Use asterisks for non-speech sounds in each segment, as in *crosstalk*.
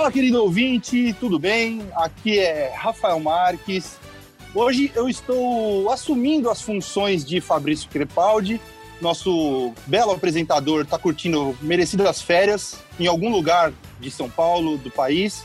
Fala, querido ouvinte, tudo bem? Aqui é Rafael Marques. Hoje eu estou assumindo as funções de Fabrício Crepaldi. Nosso belo apresentador está curtindo merecidas férias em algum lugar de São Paulo, do país.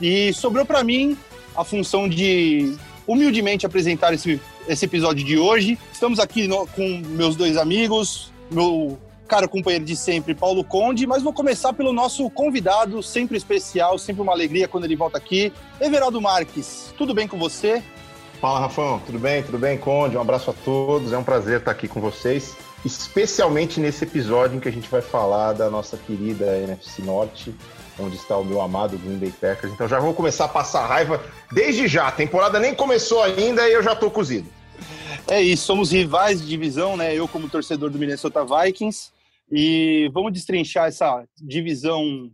E sobrou para mim a função de humildemente apresentar esse, esse episódio de hoje. Estamos aqui no, com meus dois amigos, meu caro companheiro de sempre, Paulo Conde, mas vou começar pelo nosso convidado, sempre especial, sempre uma alegria quando ele volta aqui, Everaldo Marques. Tudo bem com você? Fala, Rafão. Tudo bem? Tudo bem, Conde? Um abraço a todos. É um prazer estar aqui com vocês, especialmente nesse episódio em que a gente vai falar da nossa querida NFC Norte, onde está o meu amado Green Bay Packers. Então já vou começar a passar raiva desde já. A temporada nem começou ainda e eu já estou cozido. É isso, somos rivais de divisão, né? Eu como torcedor do Minnesota Vikings e vamos destrinchar essa divisão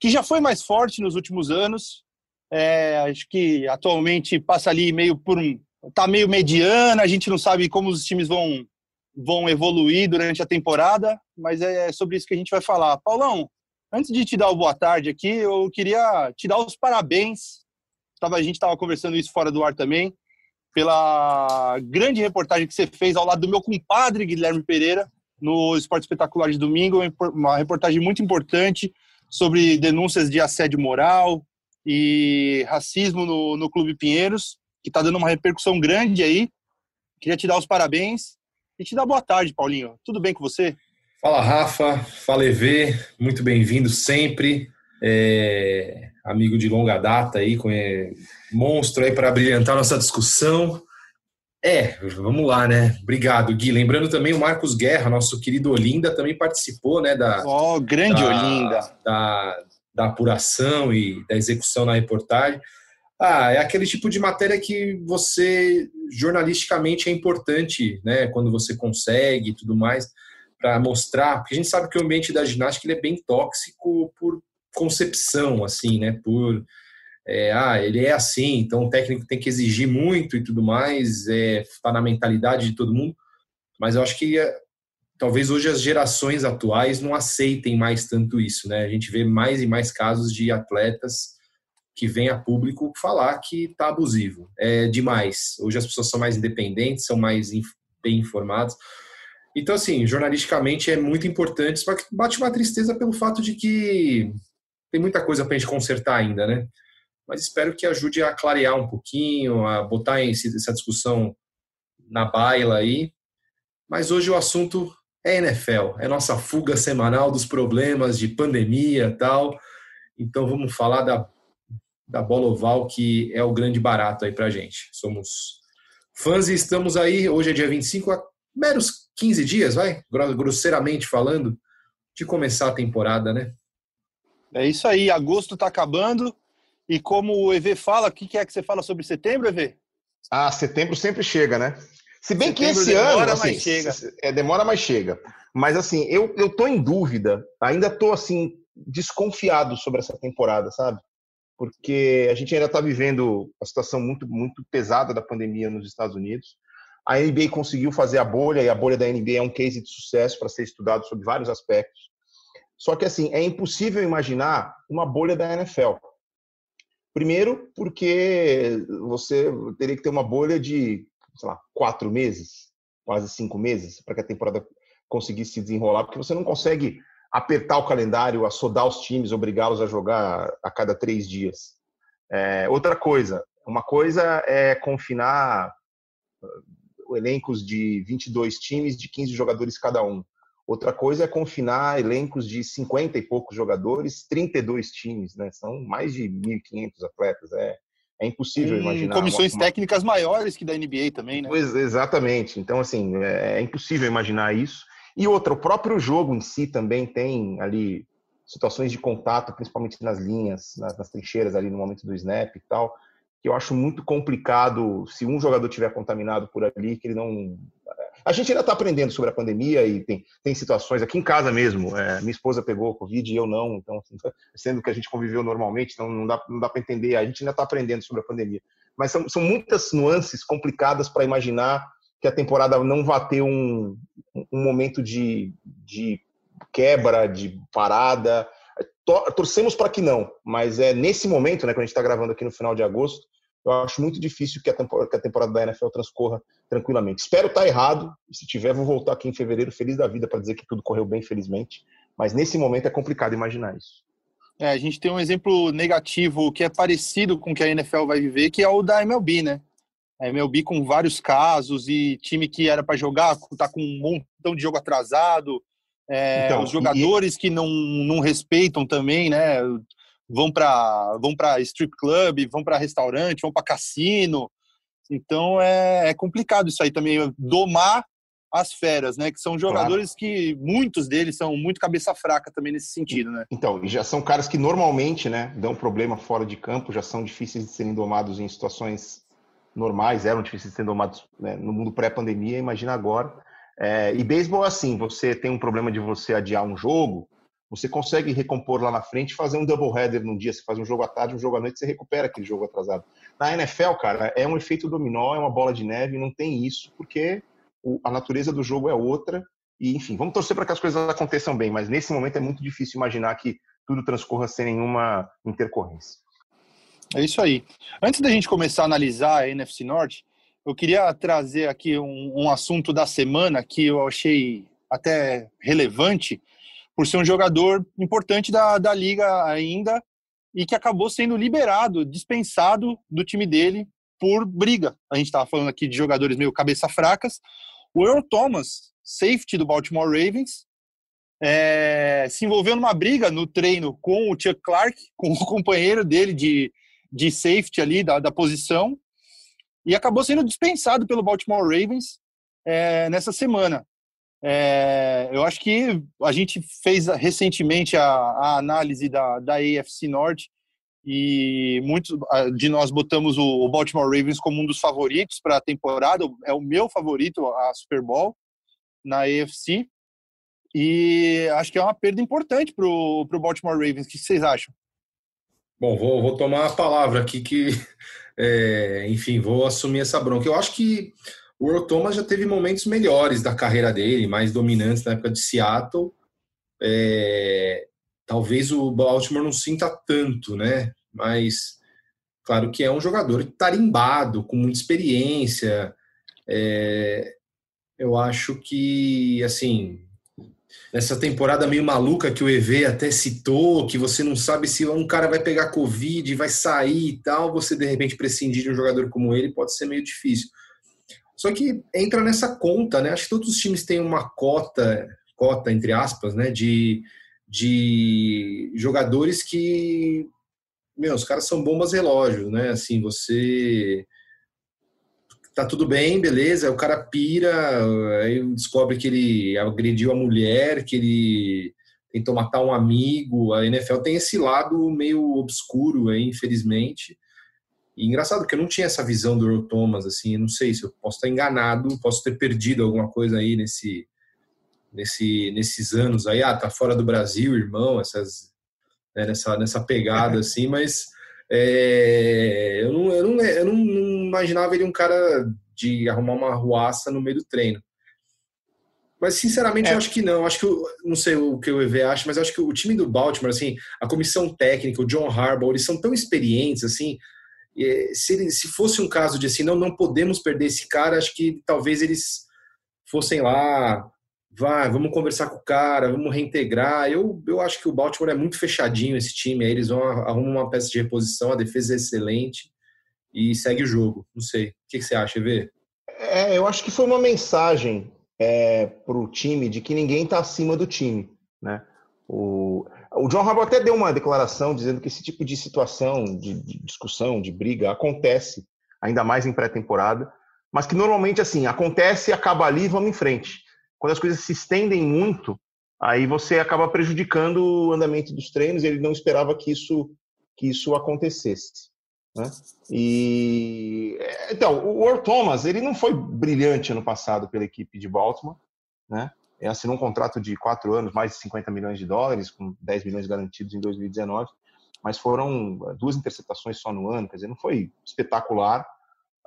que já foi mais forte nos últimos anos. É, acho que atualmente passa ali meio por um. tá meio mediana, a gente não sabe como os times vão, vão evoluir durante a temporada, mas é sobre isso que a gente vai falar. Paulão, antes de te dar o boa tarde aqui, eu queria te dar os parabéns. Tava, a gente estava conversando isso fora do ar também, pela grande reportagem que você fez ao lado do meu compadre Guilherme Pereira no Esporte Espetacular de domingo, uma reportagem muito importante sobre denúncias de assédio moral e racismo no, no Clube Pinheiros, que está dando uma repercussão grande aí. Queria te dar os parabéns e te dar boa tarde, Paulinho. Tudo bem com você? Fala, Rafa. Fala, EV. Muito bem-vindo sempre. É, amigo de longa data aí, com monstro aí para brilhantar nossa discussão. É, vamos lá, né? Obrigado, Gui. Lembrando também o Marcos Guerra, nosso querido Olinda, também participou, né? Da, oh, grande da, Olinda. Da, da apuração e da execução na reportagem. Ah, é aquele tipo de matéria que você, jornalisticamente, é importante, né? Quando você consegue e tudo mais, para mostrar. Porque a gente sabe que o ambiente da ginástica ele é bem tóxico por concepção, assim, né? Por é, ah, ele é assim, então o técnico tem que exigir muito e tudo mais, está é, tá na mentalidade de todo mundo, mas eu acho que é, talvez hoje as gerações atuais não aceitem mais tanto isso, né? A gente vê mais e mais casos de atletas que vêm a público falar que está abusivo, é demais. Hoje as pessoas são mais independentes, são mais bem informadas. Então, assim, jornalisticamente é muito importante, só que bate uma tristeza pelo fato de que tem muita coisa para a gente consertar ainda, né? Mas espero que ajude a clarear um pouquinho, a botar essa discussão na baila aí. Mas hoje o assunto é NFL, é nossa fuga semanal dos problemas de pandemia tal. Então vamos falar da, da bola oval, que é o grande barato aí pra gente. Somos fãs e estamos aí, hoje é dia 25, há meros 15 dias, vai, grosseiramente falando, de começar a temporada, né? É isso aí, agosto tá acabando, e como o EV fala, o que é que você fala sobre setembro, EV? Ah, setembro sempre chega, né? Se bem setembro que esse demora, ano, assim, mas chega. É, demora, mas chega. Mas assim, eu, eu tô em dúvida, ainda tô assim, desconfiado sobre essa temporada, sabe? Porque a gente ainda está vivendo uma situação muito, muito pesada da pandemia nos Estados Unidos. A NBA conseguiu fazer a bolha, e a bolha da NBA é um case de sucesso para ser estudado sobre vários aspectos. Só que, assim, é impossível imaginar uma bolha da NFL. Primeiro, porque você teria que ter uma bolha de, sei lá, quatro meses, quase cinco meses, para que a temporada conseguisse se desenrolar, porque você não consegue apertar o calendário, assodar os times, obrigá-los a jogar a cada três dias. É, outra coisa, uma coisa é confinar uh, elencos de 22 times de 15 jogadores cada um. Outra coisa é confinar elencos de 50 e poucos jogadores, 32 times, né? São mais de 1.500 atletas. É, é impossível hum, imaginar. Comissões uma, técnicas maiores que da NBA também, né? Pois, exatamente. Então, assim, é, é impossível imaginar isso. E outra, o próprio jogo em si também tem ali situações de contato, principalmente nas linhas, nas, nas trincheiras ali no momento do snap e tal, que eu acho muito complicado se um jogador tiver contaminado por ali, que ele não a gente ainda está aprendendo sobre a pandemia e tem, tem situações aqui em casa mesmo. É, minha esposa pegou Covid e eu não, então, assim, *laughs* sendo que a gente conviveu normalmente, então não dá, não dá para entender. A gente ainda está aprendendo sobre a pandemia. Mas são, são muitas nuances complicadas para imaginar que a temporada não vai ter um, um momento de, de quebra, de parada. torcemos para que não, mas é nesse momento, né, quando a gente está gravando aqui no final de agosto, eu acho muito difícil que a, temporada, que a temporada da NFL transcorra tranquilamente. Espero estar tá errado, e se tiver, vou voltar aqui em fevereiro feliz da vida para dizer que tudo correu bem, felizmente. Mas nesse momento é complicado imaginar isso. É, a gente tem um exemplo negativo que é parecido com o que a NFL vai viver, que é o da MLB, né? A MLB com vários casos e time que era para jogar tá com um montão de jogo atrasado. É, então, os jogadores e... que não, não respeitam também, né? Vão para vão para strip club, vão para restaurante, vão para cassino. Então é, é, complicado isso aí também, domar as feras, né? Que são jogadores claro. que muitos deles são muito cabeça fraca também nesse sentido, né? Então, já são caras que normalmente, né, dão problema fora de campo, já são difíceis de serem domados em situações normais, eram difíceis de serem domados né, no mundo pré-pandemia, imagina agora. É, e beisebol é assim, você tem um problema de você adiar um jogo, você consegue recompor lá na frente, fazer um double header num dia, você faz um jogo à tarde, um jogo à noite, você recupera aquele jogo atrasado. Na NFL, cara, é um efeito dominó, é uma bola de neve, não tem isso, porque a natureza do jogo é outra. E, enfim, vamos torcer para que as coisas aconteçam bem, mas nesse momento é muito difícil imaginar que tudo transcorra sem nenhuma intercorrência. É isso aí. Antes da gente começar a analisar a NFC Norte, eu queria trazer aqui um, um assunto da semana que eu achei até relevante, por ser um jogador importante da, da liga ainda e que acabou sendo liberado, dispensado do time dele por briga. A gente estava falando aqui de jogadores meio cabeça fracas. O Earl Thomas, safety do Baltimore Ravens, é, se envolveu numa briga no treino com o Chuck Clark, *laughs* com o companheiro dele de, de safety ali da, da posição, e acabou sendo dispensado pelo Baltimore Ravens é, nessa semana. É, eu acho que a gente fez recentemente a, a análise da, da AFC Norte e muitos de nós botamos o Baltimore Ravens como um dos favoritos para a temporada. É o meu favorito, a Super Bowl, na AFC. E acho que é uma perda importante para o Baltimore Ravens. O que vocês acham? Bom, vou, vou tomar a palavra aqui que, *laughs* é, enfim, vou assumir essa bronca. Eu acho que o Earl Thomas já teve momentos melhores da carreira dele, mais dominantes na época de Seattle. É, talvez o Baltimore não sinta tanto, né? Mas claro que é um jogador tarimbado, com muita experiência. É, eu acho que, assim, nessa temporada meio maluca que o EV até citou, que você não sabe se um cara vai pegar Covid, vai sair e tal, você de repente prescindir de um jogador como ele pode ser meio difícil. Só que entra nessa conta, né? Acho que todos os times têm uma cota, cota entre aspas, né? De, de jogadores que, meu, os caras são bombas relógio, né? Assim, você tá tudo bem, beleza, o cara pira, aí descobre que ele agrediu a mulher, que ele tentou matar um amigo. A NFL tem esse lado meio obscuro aí, infelizmente. E engraçado que eu não tinha essa visão do Earl Thomas, assim, eu não sei se eu posso estar enganado, posso ter perdido alguma coisa aí nesse, nesse, nesses anos aí, ah, tá fora do Brasil, irmão, essas, né, nessa, nessa pegada, *laughs* assim, mas é, eu, não, eu, não, eu não, não imaginava ele um cara de arrumar uma ruaça no meio do treino. Mas, sinceramente, é. eu acho que não. Acho que, não sei o que o EV acha, mas acho que o time do Baltimore, assim, a comissão técnica, o John Harbaugh, eles são tão experientes, assim, se, se fosse um caso de assim, não, não podemos perder esse cara, acho que talvez eles fossem lá, vamos conversar com o cara, vamos reintegrar. Eu, eu acho que o Baltimore é muito fechadinho esse time, aí eles vão arrumar uma peça de reposição, a defesa é excelente e segue o jogo. Não sei. O que, que você acha, Vê? É, eu acho que foi uma mensagem é, para o time de que ninguém está acima do time, né? O, o John Harbaugh até deu uma declaração dizendo que esse tipo de situação, de, de discussão, de briga, acontece, ainda mais em pré-temporada, mas que normalmente, assim, acontece, acaba ali e vamos em frente. Quando as coisas se estendem muito, aí você acaba prejudicando o andamento dos treinos, ele não esperava que isso, que isso acontecesse. Né? E então, o Earl Thomas, ele não foi brilhante ano passado pela equipe de Baltimore, né? Assinou um contrato de quatro anos, mais de 50 milhões de dólares, com 10 milhões garantidos em 2019, mas foram eh, duas interceptações só no ano, quer dizer, não foi espetacular.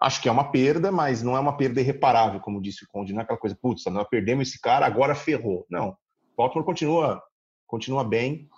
Acho que é uma perda, mas não é uma perda irreparável, como disse o Conde, não é aquela coisa, putz, nós perdemos esse cara, agora ferrou. Não, Baltimore continua, continua bem.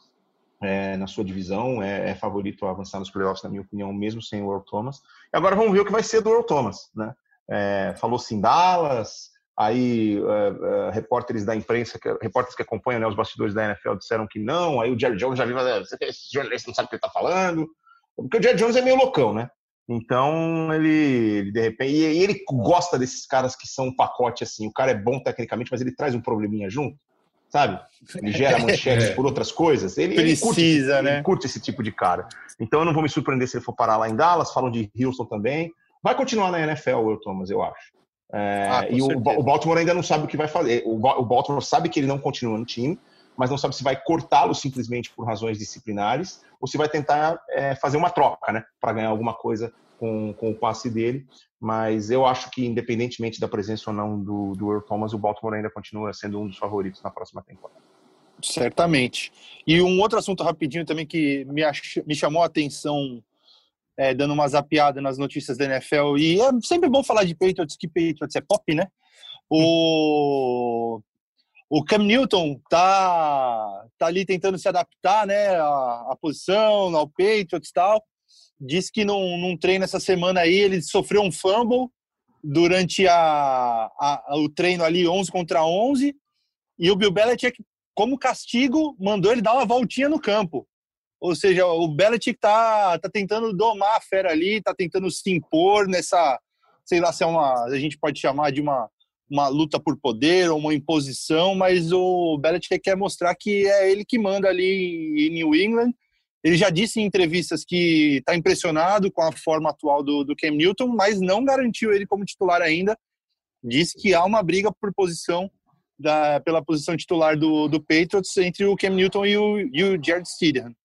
é, na sua divisão, é, é, favorito a avançar nos playoffs, na minha opinião, mesmo sem o Earl Thomas. E agora vamos ver o que vai ser do Earl Thomas, né? É, Falou-se em Dallas, aí é, é, repórteres da imprensa, que, repórteres que acompanham né, os bastidores da NFL disseram que não, aí o Jerry Jones já viu, esse jornalista não sabe o que ele está falando, porque o Jerry Jones é meio loucão, né? Então ele, ele de repente, e ele gosta desses caras que são um pacote assim, o cara é bom tecnicamente, mas ele traz um probleminha junto sabe? Ele gera *laughs* manchetes é. por outras coisas. Ele, Precisa, ele curte, né? Ele curte esse tipo de cara. Então eu não vou me surpreender se ele for parar lá em Dallas. Falam de Houston também. Vai continuar na NFL, o Thomas, eu acho. É, ah, e o, o, Baltimore ainda não sabe o que vai fazer. O, o Baltimore sabe que ele não continua no time, mas não sabe se vai cortá-lo simplesmente por razões disciplinares ou se vai tentar é, fazer uma troca, né, para ganhar alguma coisa com, com o passe dele mas eu acho que, independentemente da presença ou não do, do Earl Thomas, o Baltimore ainda continua sendo um dos favoritos na próxima temporada. Certamente. E um outro assunto rapidinho também que me, ach... me chamou a atenção, é, dando uma zapiada nas notícias da NFL, e é sempre bom falar de Patriots, que Patriots é pop, né? O, o Cam Newton tá, tá ali tentando se adaptar, né, à, à posição, ao Patriots e tal disse que num, num treino essa semana aí ele sofreu um fumble durante a, a, o treino ali 11 contra 11 e o Bill Belichick, como castigo, mandou ele dar uma voltinha no campo. Ou seja, o Belichick tá, tá tentando domar a fera ali, tá tentando se impor nessa, sei lá se é uma, a gente pode chamar de uma, uma luta por poder ou uma imposição, mas o Belichick quer mostrar que é ele que manda ali em New England ele já disse em entrevistas que está impressionado com a forma atual do, do Cam Newton, mas não garantiu ele como titular ainda. Disse que há uma briga por posição da, pela posição titular do, do Patriots entre o Cam Newton e o, e o Jared Stidham.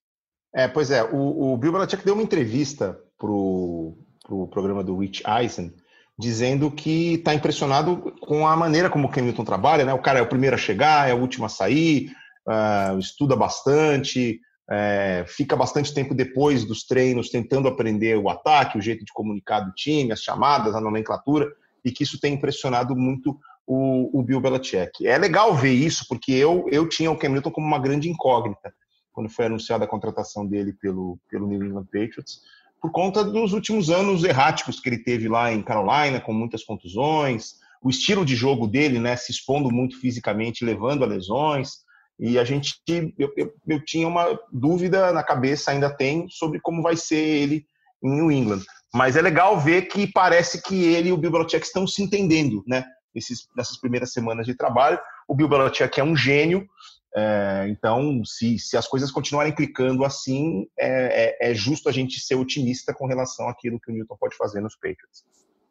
É, pois é, o, o Bill Belichick deu uma entrevista para o pro programa do Rich Eisen, dizendo que está impressionado com a maneira como o Newton trabalha, né? O cara é o primeiro a chegar, é o último a sair, uh, estuda bastante, é, fica bastante tempo depois dos treinos tentando aprender o ataque, o jeito de comunicar do time, as chamadas, a nomenclatura, e que isso tem impressionado muito o, o Bill Belichick. É legal ver isso, porque eu, eu tinha o Cam como uma grande incógnita quando foi anunciada a contratação dele pelo, pelo New England Patriots, por conta dos últimos anos erráticos que ele teve lá em Carolina, com muitas contusões, o estilo de jogo dele, né, se expondo muito fisicamente, levando a lesões, e a gente, eu, eu, eu, tinha uma dúvida na cabeça, ainda tem, sobre como vai ser ele em New England. Mas é legal ver que parece que ele e o Bill Belichick estão se entendendo, né? Esses, nessas primeiras semanas de trabalho. O Bill Belichick é um gênio, é, então, se, se as coisas continuarem clicando assim, é, é, é, justo a gente ser otimista com relação àquilo que o Newton pode fazer nos Patriots.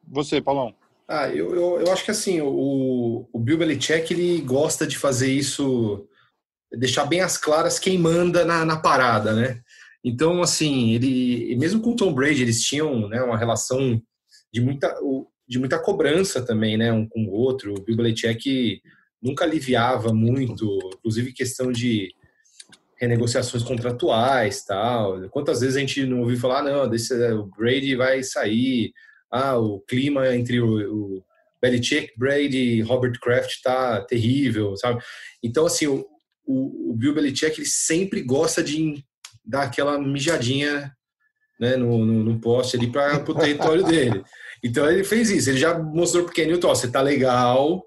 Você, Paulão? Ah, eu, eu, eu acho que assim, o, o Bill Belichick ele gosta de fazer isso deixar bem as claras quem manda na, na parada, né? Então, assim, ele, mesmo com o Tom Brady, eles tinham né, uma relação de muita, de muita cobrança também, né, um com o outro. O Bill Belichick nunca aliviava muito, inclusive questão de renegociações contratuais, tal. Quantas vezes a gente não ouviu falar, não, desse, o Brady vai sair, ah, o clima entre o, o Belichick, Brady, Robert Kraft tá terrível, sabe? Então, assim, o, o, o Bill Belichick ele sempre gosta de dar aquela mijadinha né, no, no, no poste ali para o território dele. Então ele fez isso. Ele já mostrou para o Kenilton: você tá legal,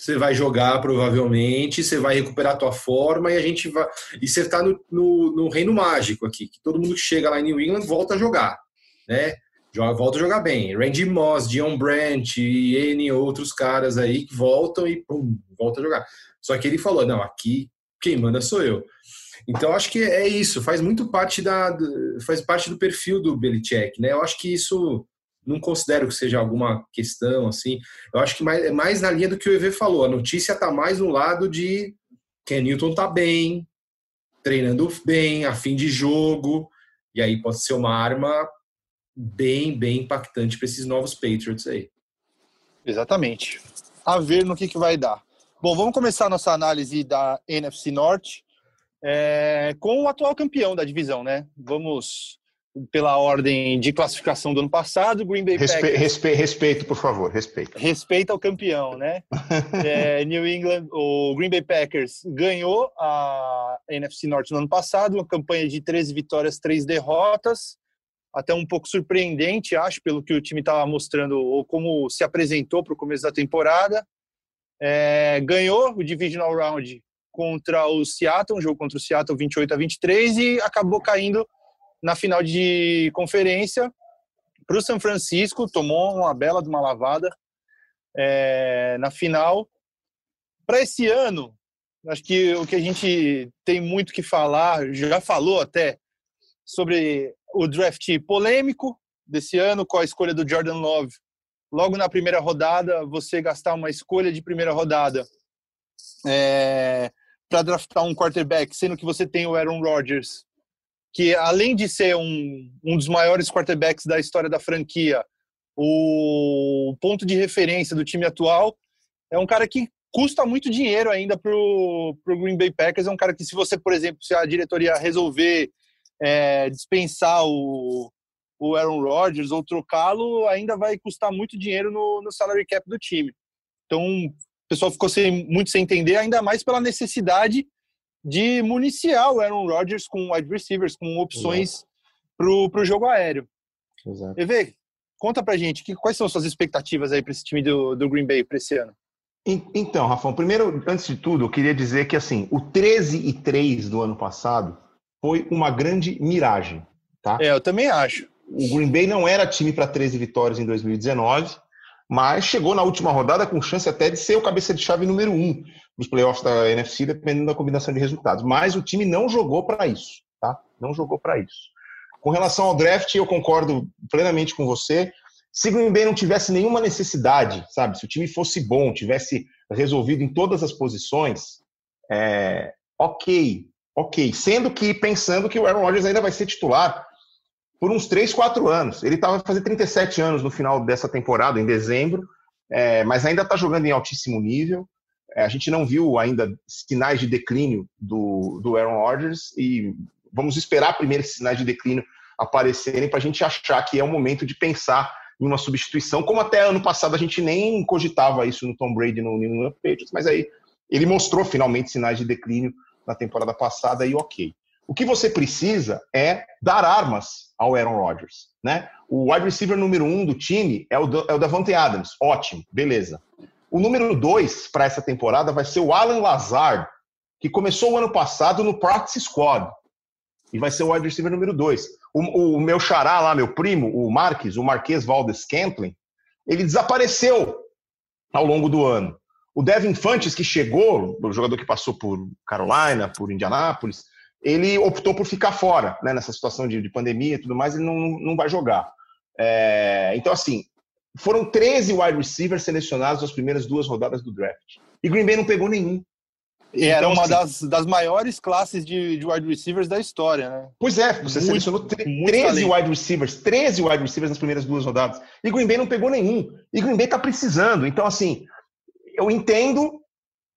você vai jogar provavelmente, você vai recuperar a tua forma e a gente vai. E você está no, no, no, reino mágico aqui, que todo mundo que chega lá em New England volta a jogar, né? Joga, volta a jogar bem. Randy Moss, Dion Brandt e N outros caras aí que voltam e pum, volta a jogar. Só que ele falou: não, aqui quem manda sou eu. Então acho que é isso, faz muito parte da faz parte do perfil do Belichick, né? Eu acho que isso não considero que seja alguma questão assim. Eu acho que mais, é mais na linha do que o EV falou. A notícia tá mais no lado de Ken Newton tá bem, treinando bem, a fim de jogo, e aí pode ser uma arma bem, bem impactante para esses novos Patriots aí. Exatamente. A ver no que, que vai dar. Bom, vamos começar nossa análise da NFC Norte é, com o atual campeão da divisão, né? Vamos pela ordem de classificação do ano passado. Green Bay Respe Packers... respe respeito, por favor, respeito. Respeita o campeão, né? *laughs* é, New England, o Green Bay Packers ganhou a NFC Norte no ano passado, uma campanha de 13 vitórias, 3 derrotas. Até um pouco surpreendente, acho, pelo que o time estava mostrando ou como se apresentou para o começo da temporada. É, ganhou o Divisional Round contra o Seattle, um jogo contra o Seattle 28 a 23 e acabou caindo na final de conferência para o São Francisco, tomou uma bela de uma lavada é, na final. Para esse ano, acho que o que a gente tem muito que falar, já falou até, sobre o draft polêmico desse ano, com a escolha do Jordan Love. Logo na primeira rodada, você gastar uma escolha de primeira rodada é, para draftar um quarterback, sendo que você tem o Aaron Rodgers, que além de ser um, um dos maiores quarterbacks da história da franquia, o ponto de referência do time atual, é um cara que custa muito dinheiro ainda para o Green Bay Packers. É um cara que, se você, por exemplo, se a diretoria resolver é, dispensar o, o Aaron Rodgers ou trocá-lo, ainda vai custar muito dinheiro no, no salary cap do time. Então, o pessoal ficou sem, muito sem entender, ainda mais pela necessidade de municiar o Aaron Rodgers com wide receivers, com opções para o jogo aéreo. Exato. EV, conta pra gente, que, quais são as suas expectativas aí para esse time do, do Green Bay para esse ano? Então, Rafão, primeiro, antes de tudo, eu queria dizer que assim, o 13 e 3 do ano passado foi uma grande miragem, tá? É, eu também acho. O Green Bay não era time para 13 vitórias em 2019, mas chegou na última rodada com chance até de ser o cabeça de chave número um nos playoffs da NFC, dependendo da combinação de resultados. Mas o time não jogou para isso, tá? Não jogou para isso. Com relação ao draft, eu concordo plenamente com você. Se o Green Bay não tivesse nenhuma necessidade, sabe? Se o time fosse bom, tivesse resolvido em todas as posições, é, ok, ok. Sendo que pensando que o Aaron Rodgers ainda vai ser titular por uns 3, 4 anos. Ele estava fazer 37 anos no final dessa temporada, em dezembro, é, mas ainda está jogando em altíssimo nível. É, a gente não viu ainda sinais de declínio do, do Aaron Rodgers e vamos esperar primeiro esses sinais de declínio aparecerem para a gente achar que é o momento de pensar em uma substituição, como até ano passado a gente nem cogitava isso no Tom Brady no New England Patriots, mas aí ele mostrou finalmente sinais de declínio na temporada passada e ok. O que você precisa é dar armas ao Aaron Rodgers. Né? O wide receiver número um do time é o, é o Davante Adams. Ótimo, beleza. O número dois para essa temporada vai ser o Alan Lazard, que começou o ano passado no Practice Squad. E vai ser o wide receiver número dois. O, o meu xará lá, meu primo, o Marques, o Marquês Valdes Scantling, ele desapareceu ao longo do ano. O Devin Fantes, que chegou, o jogador que passou por Carolina, por Indianápolis, ele optou por ficar fora, né, nessa situação de, de, pandemia e tudo mais, ele não, não vai jogar. É, então, assim, foram 13 wide receivers selecionados nas primeiras duas rodadas do draft. E Green Bay não pegou nenhum. E era então, uma assim, das, das maiores classes de, de wide receivers da história, né? Pois é, você muito, selecionou 13 talento. wide receivers, 13 wide receivers nas primeiras duas rodadas. E Green Bay não pegou nenhum. E Green Bay tá precisando. Então, assim, eu entendo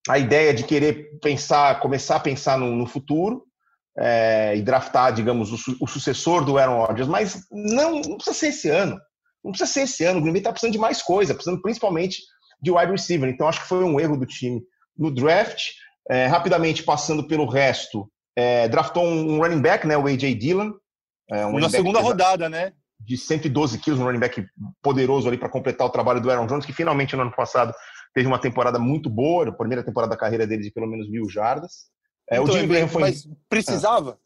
a ideia de querer pensar, começar a pensar no, no futuro, é, e draftar, digamos, o, o, sucessor do Aaron Rodgers, mas não, não, precisa ser esse ano. Não precisa ser esse ano. O Green Bay está precisando de mais coisa, precisando principalmente de wide receiver. Então, acho que foi um erro do time no draft. É, rapidamente, passando pelo resto, é, draftou um, running back, né, o A.J. Dillon. É, um Na segunda rodada, né? De 112 quilos, um running back poderoso ali para completar o trabalho do Aaron Jones, que finalmente no ano passado teve uma temporada muito boa, a primeira temporada da carreira dele de pelo menos mil jardas. É, então, o Jimmy Graham foi. Mas precisava?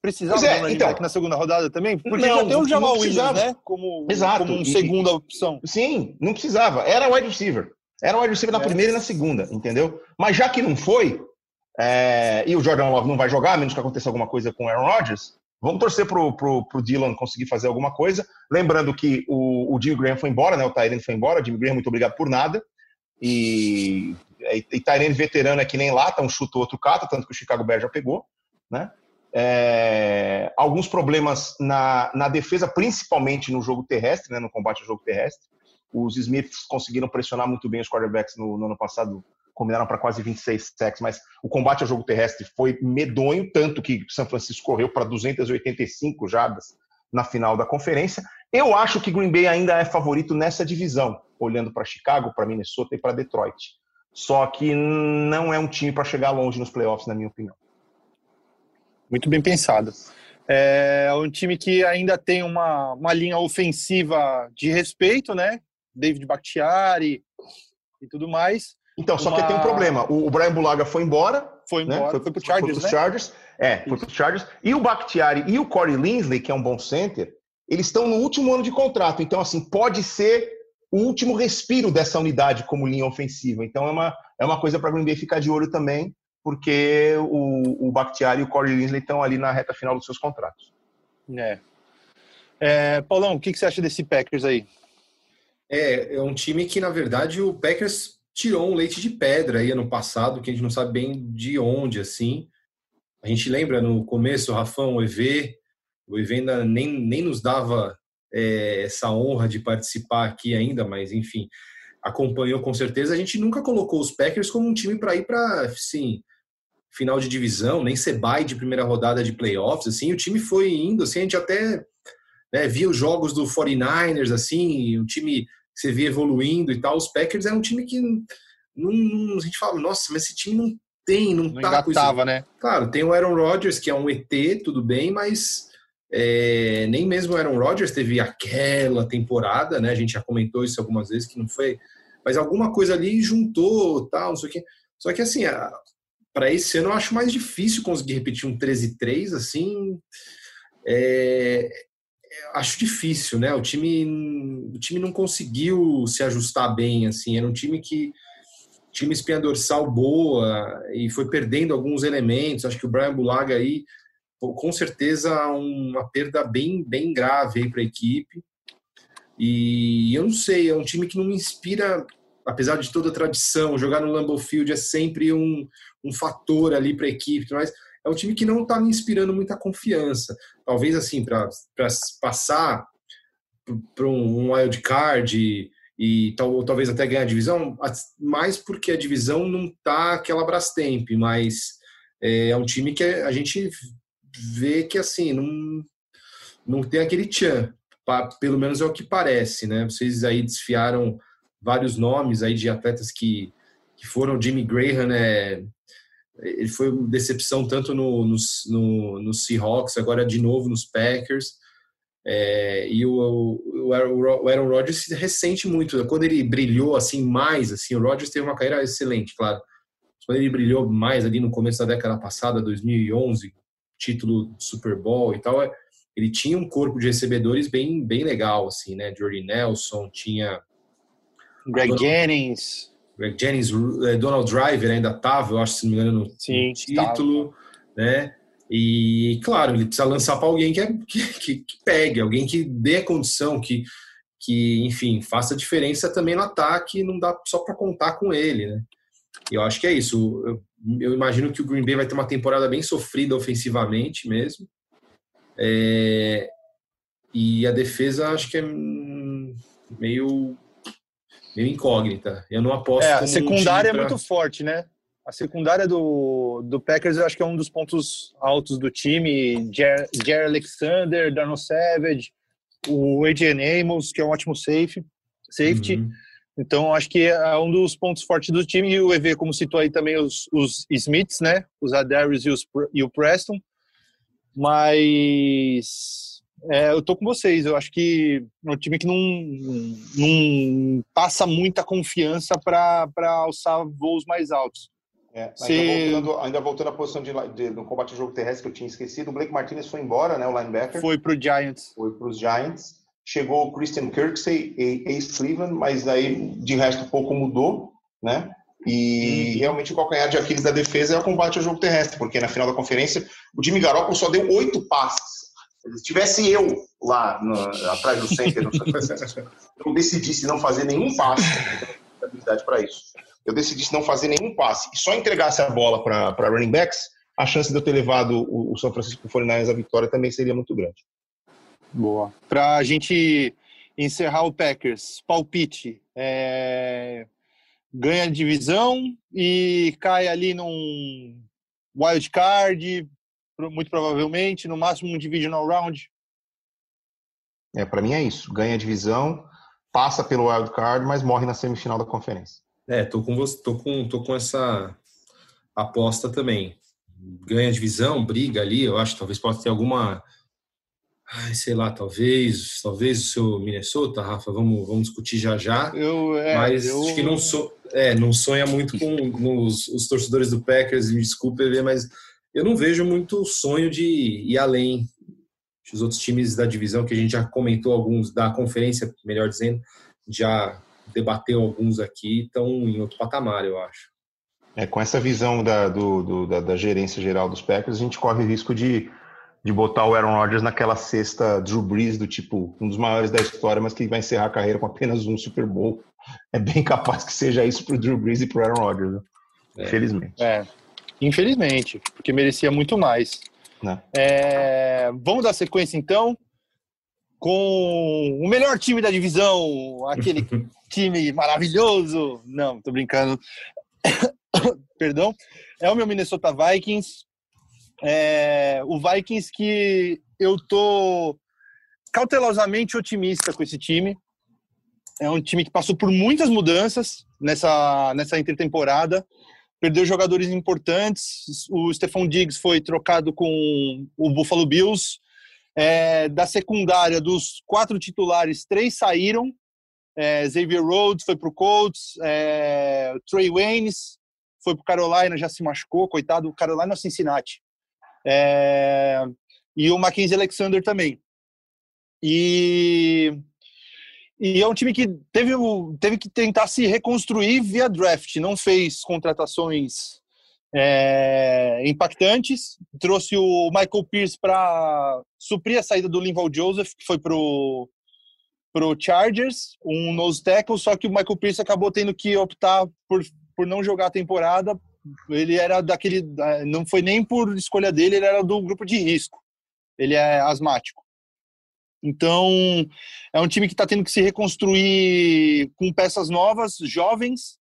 Precisava é, um então, na segunda rodada também? Porque não, já tem o Jamal Williams, né? Como, Exato. como uma segunda opção. Sim, não precisava. Era wide receiver. Era wide receiver na é. primeira e na segunda, entendeu? Mas já que não foi, é, e o Jordan Love não vai jogar, a menos que aconteça alguma coisa com o Aaron Rodgers, vamos torcer pro, pro, pro Dylan conseguir fazer alguma coisa. Lembrando que o, o Jimmy Graham foi embora, né? O Tyrene foi embora. Jimmy Graham, muito obrigado por nada. E, e, e Tyrene veterano é que nem lata, um chuta, outro cata, tanto que o Chicago Bears já pegou, né? É, alguns problemas na, na defesa, principalmente no jogo terrestre, né, no combate ao jogo terrestre. Os Smiths conseguiram pressionar muito bem os quarterbacks no, no ano passado, combinaram para quase 26 sacks, mas o combate ao jogo terrestre foi medonho, tanto que São Francisco correu para 285 jardas na final da conferência. Eu acho que Green Bay ainda é favorito nessa divisão, olhando para Chicago, para Minnesota e para Detroit. Só que não é um time para chegar longe nos playoffs, na minha opinião. Muito bem pensado. É um time que ainda tem uma, uma linha ofensiva de respeito, né? David Bakhtiari e tudo mais. Então, só uma... que tem um problema. O, Brian Bulaga foi embora. Foi né? embora. Né? Foi, foi pro Chargers, foi né? Chargers. É, foi pro Chargers. E o Bakhtiari e o Corey Linsley, que é um bom center, eles estão no último ano de contrato. Então, assim, pode ser o último respiro dessa unidade como linha ofensiva. Então, é uma, é uma coisa para Green Bay ficar de olho também, porque o, o Bakhtiari e o Corey Linsley estão ali na reta final dos seus contratos. É. é Paulão, o que, que você acha desse Packers aí? É, é um time que, na verdade, o Packers tirou um leite de pedra aí ano passado, que a gente não sabe bem de onde, assim. A gente lembra no começo, o Rafão, o EV, o EV ainda nem, nem nos dava é, essa honra de participar aqui ainda, mas enfim, acompanhou com certeza. A gente nunca colocou os Packers como um time para ir para, assim, final de divisão, nem ser bye de primeira rodada de playoffs, assim, o time foi indo, assim, a gente até né, via os jogos do 49ers, assim, o time você via evoluindo e tal. Os Packers é um time que não, não, a gente fala, nossa, mas esse time não tem, não, não tá engatava, né? Claro, tem o Aaron Rodgers, que é um ET, tudo bem, mas é, nem mesmo o Aaron Rodgers teve aquela temporada, né? A gente já comentou isso algumas vezes, que não foi. Mas alguma coisa ali juntou, tal, não sei o quê. Só que assim, para esse ano eu acho mais difícil conseguir repetir um 13-3, assim. É, acho difícil, né? O time, o time não conseguiu se ajustar bem, assim. Era um time que uma espinha dorsal boa e foi perdendo alguns elementos. Acho que o Brian Bulaga aí, com certeza, uma perda bem, bem grave para a equipe. E eu não sei, é um time que não me inspira, apesar de toda a tradição. Jogar no Lambeau Field é sempre um, um fator ali para a equipe, mas é um time que não está me inspirando muita confiança. Talvez assim, para passar para um wild card e, e tal, talvez até ganhar a divisão, mais porque a divisão não está aquela Brastemp, mas é, é, um time que a gente vê que assim, não, não tem aquele tchan, pelo menos é o que parece, né? Vocês aí desfiaram vários nomes aí de atletas que, que foram Jimmy Graham, é, ele foi decepção tanto no, no, no, no Seahawks, agora de novo nos Packers. É, e o, o, o Aaron Rodgers se ressente muito. Quando ele brilhou assim mais, assim, o Rodgers teve uma carreira excelente, claro. Quando ele brilhou mais ali no começo da década passada, 2011, título Super Bowl e tal, é, ele tinha um corpo de recebedores bem, bem legal, assim, né? Jordy Nelson, tinha Greg Jennings. Greg Jennings, eh, Donald Driver ainda estava, eu acho, se não me engano, no, Sim, título, né? E, claro, ele precisa lançar para alguém que, é, que, que, pegue, alguém que dê a condição, que, que, enfim, faça diferença também no ataque, não dá só para contar com ele, né? E eu acho que é isso. Eu, eu, imagino que o Green Bay vai ter uma temporada bem sofrida ofensivamente mesmo. É, e a defesa acho que é meio meio incógnita. Eu não aposto. É, a secundária um é pra... é muito forte, né? A secundária do, do Packers eu acho que é um dos pontos altos do time. Jerry Jer Alexander, Darnell Savage, o Adrian Amos, que é um ótimo safe, safety. Uhum. Então, acho que é um dos pontos fortes do time. E o EV, como citou aí também, os, os Smiths, né? Os Adarius e, os, e o Preston. Mas é, eu tô com vocês. Eu acho que é um time que não, não passa muita confiança para alçar voos mais altos. É, ainda, voltando, ainda, voltando, à posição de, de, no combate ao jogo terrestre que eu tinha esquecido, o Blake Martinez foi embora, né, o linebacker. Foi para o Giants. Foi para os Giants. Chegou o Christian Kirksey, ex-Cleveland, mas aí de resto pouco mudou, né? E uhum. realmente o calcanhar de Aquiles da defesa é o combate ao jogo terrestre, porque na final da conferência o Jimmy Garoppolo só deu oito passes se tivesse eu lá no, atrás do center, *laughs* eu decidisse não fazer nenhum passe, habilidade para isso. Eu decidisse não fazer nenhum passe e só entregasse a bola para running backs, a chance de eu ter levado o, o São Francisco 49ers à vitória também seria muito grande. Boa. Para a gente encerrar o Packers, palpite. É... Ganha divisão e cai ali num wild card, muito provavelmente, no máximo um divisional round. É, para mim é isso. Ganha a divisão, passa pelo wild card, mas morre na semifinal da conferência. É, tô com você, tô com, tô com essa aposta também. Ganha a divisão, briga ali, eu acho, talvez possa ter alguma Ai, sei lá, talvez, talvez o seu Minnesota, Rafa, vamos, vamos discutir já já. Eu, é, mas eu... acho que não, so, é, não sonha muito com *laughs* os, os torcedores do Packers, me desculpe, mas eu não vejo muito sonho de ir além. Os outros times da divisão, que a gente já comentou alguns, da conferência, melhor dizendo, já debateu alguns aqui, estão em outro patamar, eu acho. É, com essa visão da, do, do, da, da gerência geral dos Packers, a gente corre o risco de de botar o Aaron Rodgers naquela cesta Drew Brees do tipo um dos maiores da história, mas que vai encerrar a carreira com apenas um Super Bowl. É bem capaz que seja isso para o Drew Brees e para o Aaron Rodgers, né? é. infelizmente. É, infelizmente, porque merecia muito mais. Né? É, vamos dar sequência então com o melhor time da divisão, aquele *laughs* time maravilhoso. Não, tô brincando. *coughs* Perdão. É o meu Minnesota Vikings. É, o Vikings que eu tô cautelosamente otimista com esse time. É um time que passou por muitas mudanças nessa, nessa intertemporada. Perdeu jogadores importantes. O Stephon Diggs foi trocado com o Buffalo Bills. É, da secundária, dos quatro titulares, três saíram. É, Xavier Rhodes foi para o Colts. É, Trey Waynes foi para Carolina, já se machucou. Coitado, Carolina Cincinnati. É, e o Mackenzie Alexander também. E, e é um time que teve, teve que tentar se reconstruir via draft, não fez contratações é, impactantes. Trouxe o Michael Pierce para suprir a saída do Linval Joseph, que foi pro pro Chargers, um nose tackle, só que o Michael Pierce acabou tendo que optar por, por não jogar a temporada ele era daquele. Não foi nem por escolha dele, ele era do grupo de risco. Ele é asmático. Então, é um time que está tendo que se reconstruir com peças novas, jovens.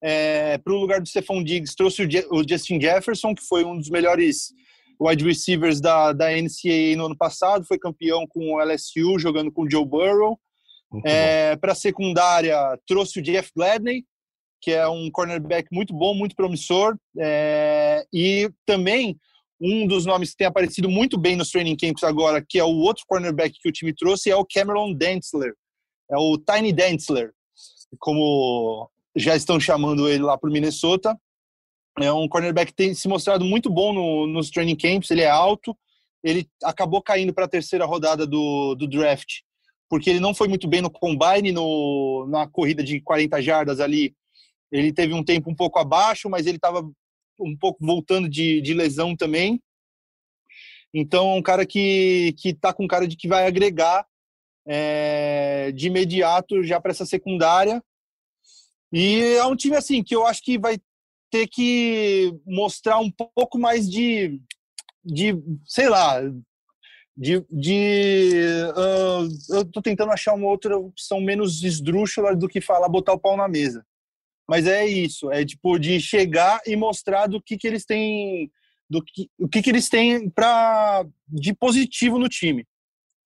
É, para o lugar do Stephon Diggs, trouxe o, Justin Jefferson, que foi um dos melhores wide receivers da, da NCAA no ano passado, foi campeão com o LSU, jogando com o Joe Burrow. É, para a secundária, trouxe o Jeff Gladney, que é um cornerback muito bom, muito promissor. É, e também um dos nomes que tem aparecido muito bem nos training camps agora, que é o outro cornerback que o time trouxe, é o Cameron Densler. É o Tiny Densler, como já estão chamando ele lá para o Minnesota. É um cornerback que tem se mostrado muito bom no, nos training camps, ele é alto, ele acabou caindo para a terceira rodada do, do draft, porque ele não foi muito bem no combine, no, na corrida de 40 jardas ali, ele teve um tempo um pouco abaixo, mas ele estava um pouco voltando de, de lesão também. Então, é um cara que que está com cara de que vai agregar é, de imediato já para essa secundária. E é um time assim que eu acho que vai ter que mostrar um pouco mais de, de sei lá, de, de uh, eu estou tentando achar uma outra opção menos esdrúxula do que falar botar o pau na mesa. Mas é isso, é tipo de chegar e mostrar do que, que eles têm, do que, o que, que eles têm para de positivo no time.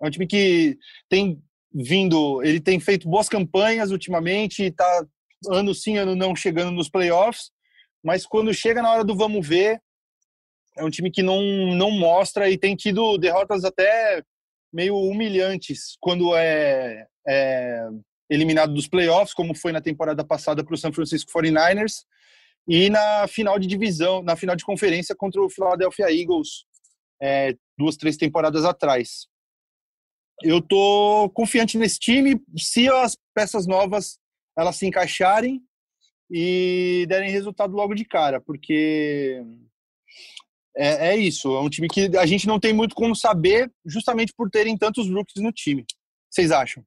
É um time que tem vindo, ele tem feito boas campanhas ultimamente, está ano sim, ano não chegando nos playoffs, mas quando chega na hora do vamos ver, é um time que não, não mostra e tem tido derrotas até meio humilhantes quando é, é eliminado dos playoffs, como foi na temporada passada para o San Francisco 49ers, e na final de divisão, na final de conferência contra o Philadelphia Eagles, é, duas, três temporadas atrás. Eu tô confiante nesse time, se as peças novas elas se encaixarem e derem resultado logo de cara, porque é, é, isso, é um time que a gente não tem muito como saber, justamente por terem tantos rookies no time. Vocês acham?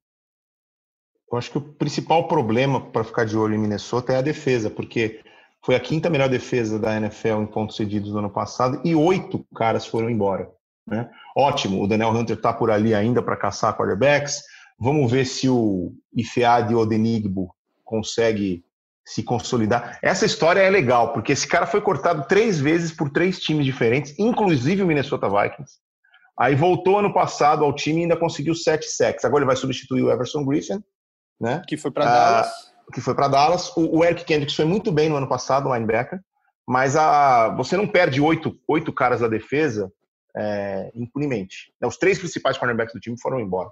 Eu acho que o principal problema para ficar de olho em Minnesota é a defesa, porque foi a quinta melhor defesa da NFL em pontos cedidos no ano passado e oito caras foram embora. Né? Ótimo, o Daniel Hunter está por ali ainda para caçar quarterbacks. Vamos ver se o Ifeadi Odenigbo consegue se consolidar. Essa história é legal, porque esse cara foi cortado três vezes por três times diferentes, inclusive o Minnesota Vikings. Aí voltou ano passado ao time e ainda conseguiu sete sacks. Agora ele vai substituir o Everson Griffin, né? Que foi para Dallas. Ah, que foi para Dallas. O, o, Eric Kendricks foi muito bem no ano passado, linebacker. Mas a, você não perde oito, oito caras da defesa é, impunemente. Os três principais cornerbacks do time foram embora.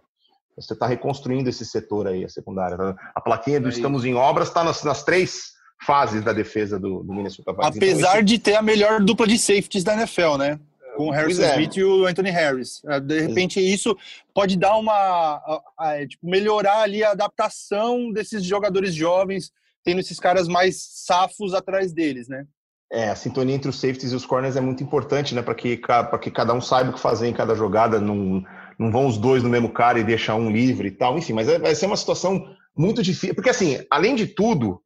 Você está reconstruindo esse setor aí, a secundária. A plaquinha do Estamos em Obras está nas, nas, três fases da defesa do, do Minnesota Vikings. Apesar então, esse... de ter a melhor dupla de safeties da NFL, né? Com o Harrison é. Smith e o Anthony Harris. É, de repente, isso pode dar uma. A, a, é, tipo, melhorar ali a adaptação desses jogadores jovens, tendo esses caras mais safos atrás deles, né? É, a sintonia entre os safeties e os corners é muito importante, né? Para que, que cada um saiba o que fazer em cada jogada. Não, não vão os dois no mesmo cara e deixar um livre e tal. Enfim, mas vai ser uma situação muito difícil. Porque, assim, além de tudo,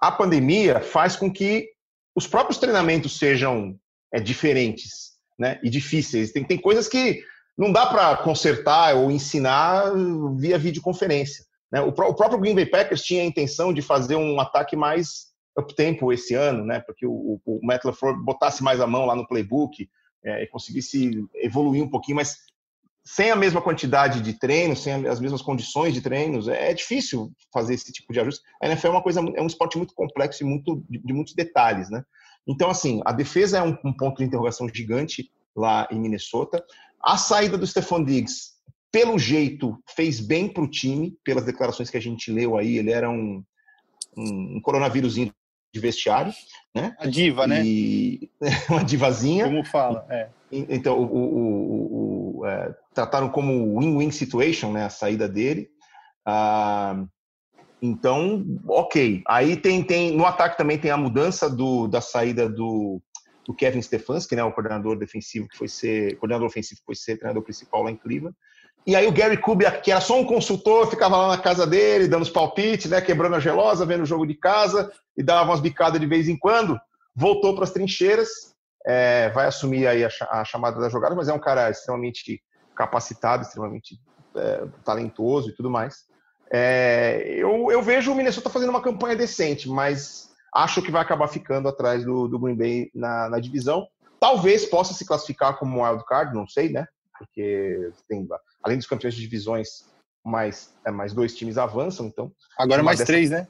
a pandemia faz com que os próprios treinamentos sejam é, diferentes né? e difíceis. Tem, tem coisas que não dá para consertar ou ensinar via videoconferência. Né? O, o, próprio Green Bay Packers tinha a intenção de fazer um ataque mais up-tempo esse ano, né? Porque o, o, Matt LaFleur botasse mais a mão lá no playbook é, e conseguisse evoluir um pouquinho, mas sem a mesma quantidade de treinos, sem as mesmas condições de treinos, é difícil fazer esse tipo de ajuste. A NFL é uma coisa, é um esporte muito complexo e muito de, de muitos detalhes, né? Então, assim, a defesa é um, um, ponto de interrogação gigante lá em Minnesota. A saída do Stephon Diggs, pelo jeito, fez bem para o time, pelas declarações que a gente leu aí. Ele era um, um, um de vestiário, né? A diva, né? e... né? *laughs* uma divazinha. Como fala, é. Então, o, o, o, é, trataram como win-win situation, né? A saída dele. Ah, então, ok. Aí tem, tem no ataque também tem a mudança do, da saída do, do Kevin Stefanski, né? O coordenador defensivo que foi ser coordenador ofensivo que foi ser treinador principal lá em Cleveland. E aí o Gary Kubiak, que era só um consultor, ficava lá na casa dele, dando os palpites, né, quebrando a gelosa, vendo o jogo de casa e dava umas bicadas de vez em quando, voltou para as trincheiras, é, vai assumir aí a, a, chamada da jogada, mas é um cara extremamente capacitado, extremamente é, talentoso e tudo mais. É, eu, eu, vejo o Minnesota fazendo uma campanha decente, mas acho que vai acabar ficando atrás do, do Green Bay na, na divisão. Talvez possa se classificar como wild card, não sei, né? Porque tem além dos campeões de divisões, mais, é, mais dois times avançam, então. Agora mais dessa... três, né?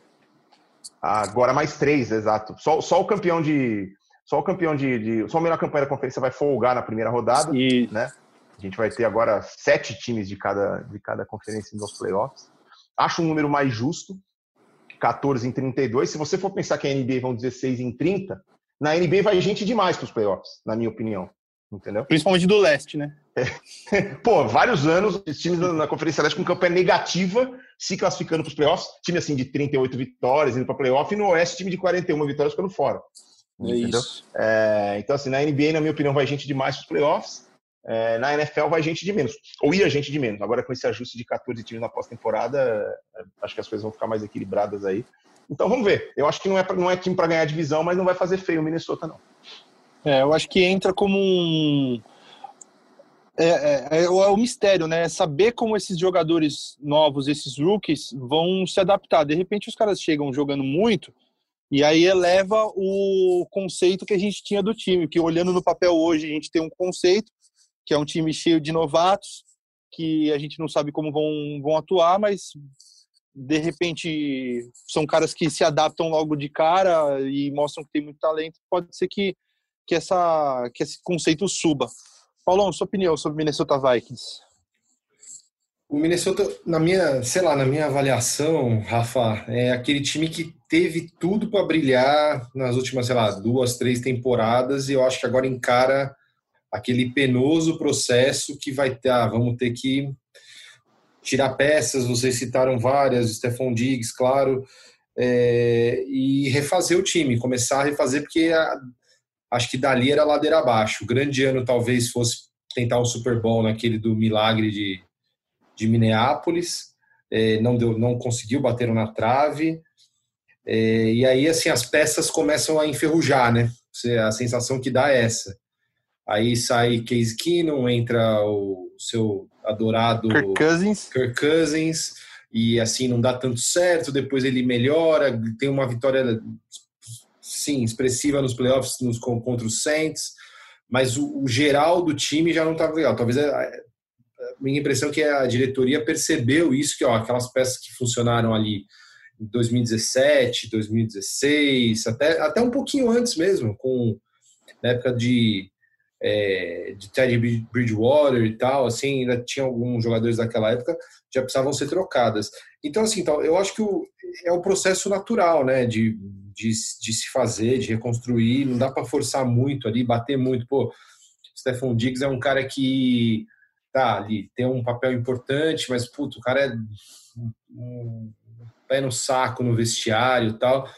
Agora mais três, exato. Só, só o campeão de. Só o campeão de, de, Só a melhor campanha da conferência vai folgar na primeira rodada. E... Né? A gente vai ter agora sete times de cada, de cada conferência nos playoffs. Acho um número mais justo. 14 em 32. Se você for pensar que a NBA vão 16 em 30, na NBA vai gente demais para os playoffs, na minha opinião. Entendeu? Principalmente do leste, né? É. *laughs* Pô, vários anos, os times na Conferência Leste com campanha negativa, se classificando para os playoffs. Time assim de 38 vitórias indo para playoff, e no Oeste, time de 41 vitórias ficando fora. É entendeu? Isso. É, então, assim, na NBA, na minha opinião, vai gente demais para os playoffs. É, na NFL vai gente de menos, ou ia gente de menos. Agora, com esse ajuste de 14 times na pós-temporada, é, acho que as coisas vão ficar mais equilibradas aí. Então, vamos ver. Eu acho que não é, não é time para ganhar divisão, mas não vai fazer feio o Minnesota, não. É, eu acho que entra como um. É, é, é, é, o mistério, né? Saber como esses jogadores novos, esses rookies, vão se adaptar. De repente, os caras chegam jogando muito e aí eleva o conceito que a gente tinha do time. Que olhando no papel hoje, a gente tem um conceito que é um time cheio de novatos, que a gente não sabe como vão, vão atuar, mas de repente são caras que se adaptam logo de cara e mostram que tem muito talento. Pode ser que que, essa, que esse conceito suba. Paulão, sua opinião sobre Minnesota Vikings? O Minnesota, na minha, sei lá, na minha avaliação, Rafa, é aquele time que teve tudo para brilhar nas últimas, sei lá, duas, três temporadas e eu acho que agora encara aquele penoso processo que vai ter, ah, vamos ter que tirar peças, vocês citaram várias, Stephon Diggs, claro, é, e refazer o time, começar a refazer, porque a, acho que dali era ladeira abaixo. O grande ano talvez fosse tentar o Super Bowl naquele do milagre de, de Minneapolis, é, não deu, não conseguiu, bateram na trave. É, e aí assim as peças começam a enferrujar, né? A sensação que dá é essa. Aí sai Case Keenum, entra o seu adorado Kirk Cousins. Kirk Cousins e assim não dá tanto certo. Depois ele melhora, tem uma vitória sim, expressiva nos playoffs nos, contra os Saints, mas o, o geral do time já não estava legal. Talvez a, a, minha impressão é que a diretoria percebeu isso, que ó, aquelas peças que funcionaram ali em 2017, 2016, até, até um pouquinho antes mesmo, com na época de, é, de Teddy Bridgewater e tal, assim, ainda tinha alguns jogadores daquela época já precisavam ser trocadas. Então, assim, então, eu acho que o, é o processo natural, né, de, de, de se fazer, de reconstruir, não dá para forçar muito ali, bater muito. Pô, Stefan Diggs é um cara que tá ali, tem um papel importante, mas, puto, o cara é um, um pé no saco no vestiário e tal.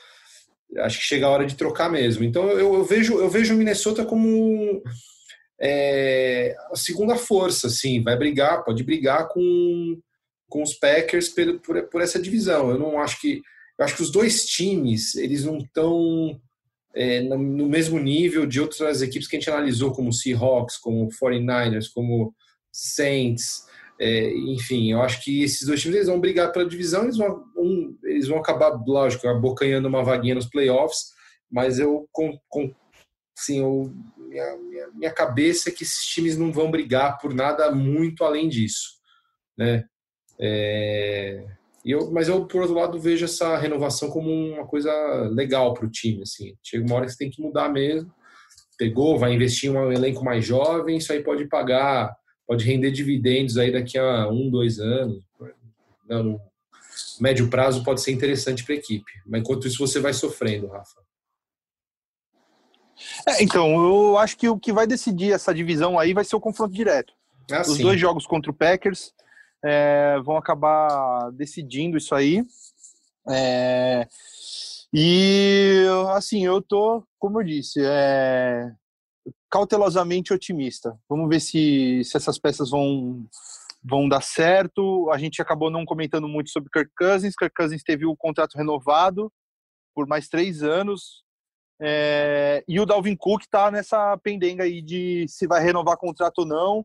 Acho que chega a hora de trocar mesmo. Então, eu, eu vejo, eu vejo o Minnesota como é, a segunda força, assim, vai brigar, pode brigar com com os Packers por, por, por, essa divisão. Eu não acho que. Eu acho que os dois times eles não estão é, no mesmo nível de outras equipes que a gente analisou, como Seahawks, como 49ers, como Saints. É, enfim, eu acho que esses dois times eles vão brigar pela divisão, eles vão, um, eles vão acabar, lógico, abocanhando uma vaguinha nos playoffs, mas eu, com, com sim, eu, minha, minha, minha cabeça é que esses times não vão brigar por nada muito além disso. Né? É, eu, mas eu, por outro lado, vejo essa renovação como uma coisa legal para o time. Assim. Chega uma hora que você tem que mudar mesmo. Pegou, vai investir em um elenco mais jovem, isso aí pode pagar, pode render dividendos aí daqui a um, dois anos. No médio prazo pode ser interessante para a equipe. Mas enquanto isso, você vai sofrendo, Rafa. É, então, eu acho que o que vai decidir essa divisão aí vai ser o confronto direto. Ah, Os sim. dois jogos contra o Packers é, vão acabar decidindo isso aí. É, e assim, eu tô, como eu disse, é, cautelosamente otimista. Vamos ver se, se essas peças vão vão dar certo. A gente acabou não comentando muito sobre Kirk Cousins. Kirk Cousins teve o contrato renovado por mais três anos. É, e o Dalvin Cook está nessa pendenga aí de se vai renovar contrato ou não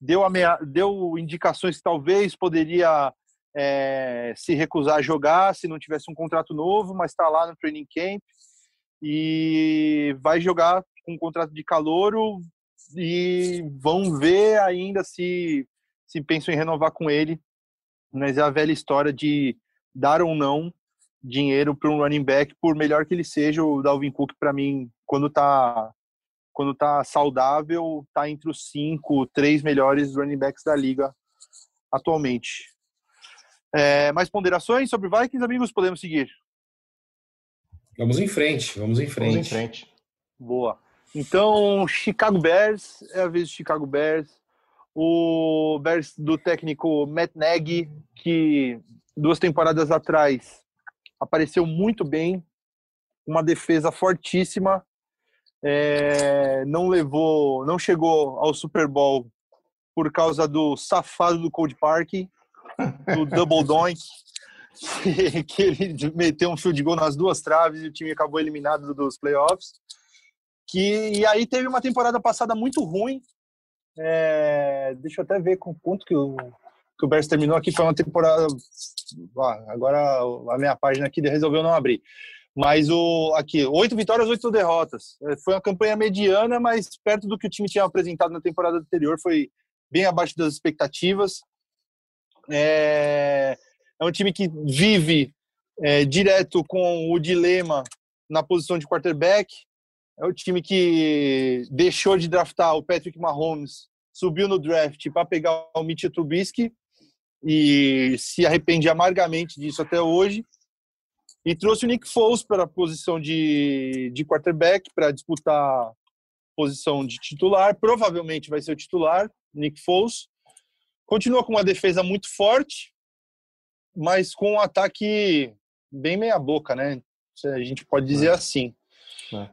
deu, amea... deu indicações que talvez poderia é, se recusar a jogar se não tivesse um contrato novo, mas está lá no training camp e vai jogar com um contrato de calouro e vão ver ainda se, se pensam em renovar com ele. Mas é a velha história de dar ou não dinheiro para um running back, por melhor que ele seja, o Dalvin Cook, para mim, quando está quando tá saudável, tá entre os cinco, três melhores running backs da liga atualmente. É, mais ponderações sobre Vikings, amigos? Podemos seguir? Vamos em frente, vamos em frente. Vamos em frente. Boa. Então, Chicago Bears, é a vez do Chicago Bears. O Bears do técnico Matt Nagy, que duas temporadas atrás apareceu muito bem, uma defesa fortíssima, é, não levou, não chegou ao Super Bowl por causa do safado do Cold Park, do Double *laughs* Doink, *laughs* que ele meteu um field goal nas duas traves e o time acabou eliminado dos playoffs. Que, e aí teve uma temporada passada muito ruim. É, deixa eu até ver com quanto que o, que o Bears terminou aqui. Foi uma temporada. Ah, agora a minha página aqui resolveu não abrir. Mas o aqui, oito vitórias, oito derrotas. É, foi uma campanha mediana, mas perto do que o time tinha apresentado na temporada anterior, foi bem abaixo das expectativas. É, é um time que vive é, direto com o dilema na posição de quarterback. É o time que deixou de draftar o Patrick Mahomes, subiu no draft para pegar o Mitchell Trubisky e se arrepende amargamente disso até hoje e trouxe o Nick Foles para a posição de, de quarterback para disputar posição de titular. Provavelmente vai ser o titular, Nick Foles. Continua com uma defesa muito forte, mas com um ataque bem meia-boca, né? A gente pode dizer é. assim.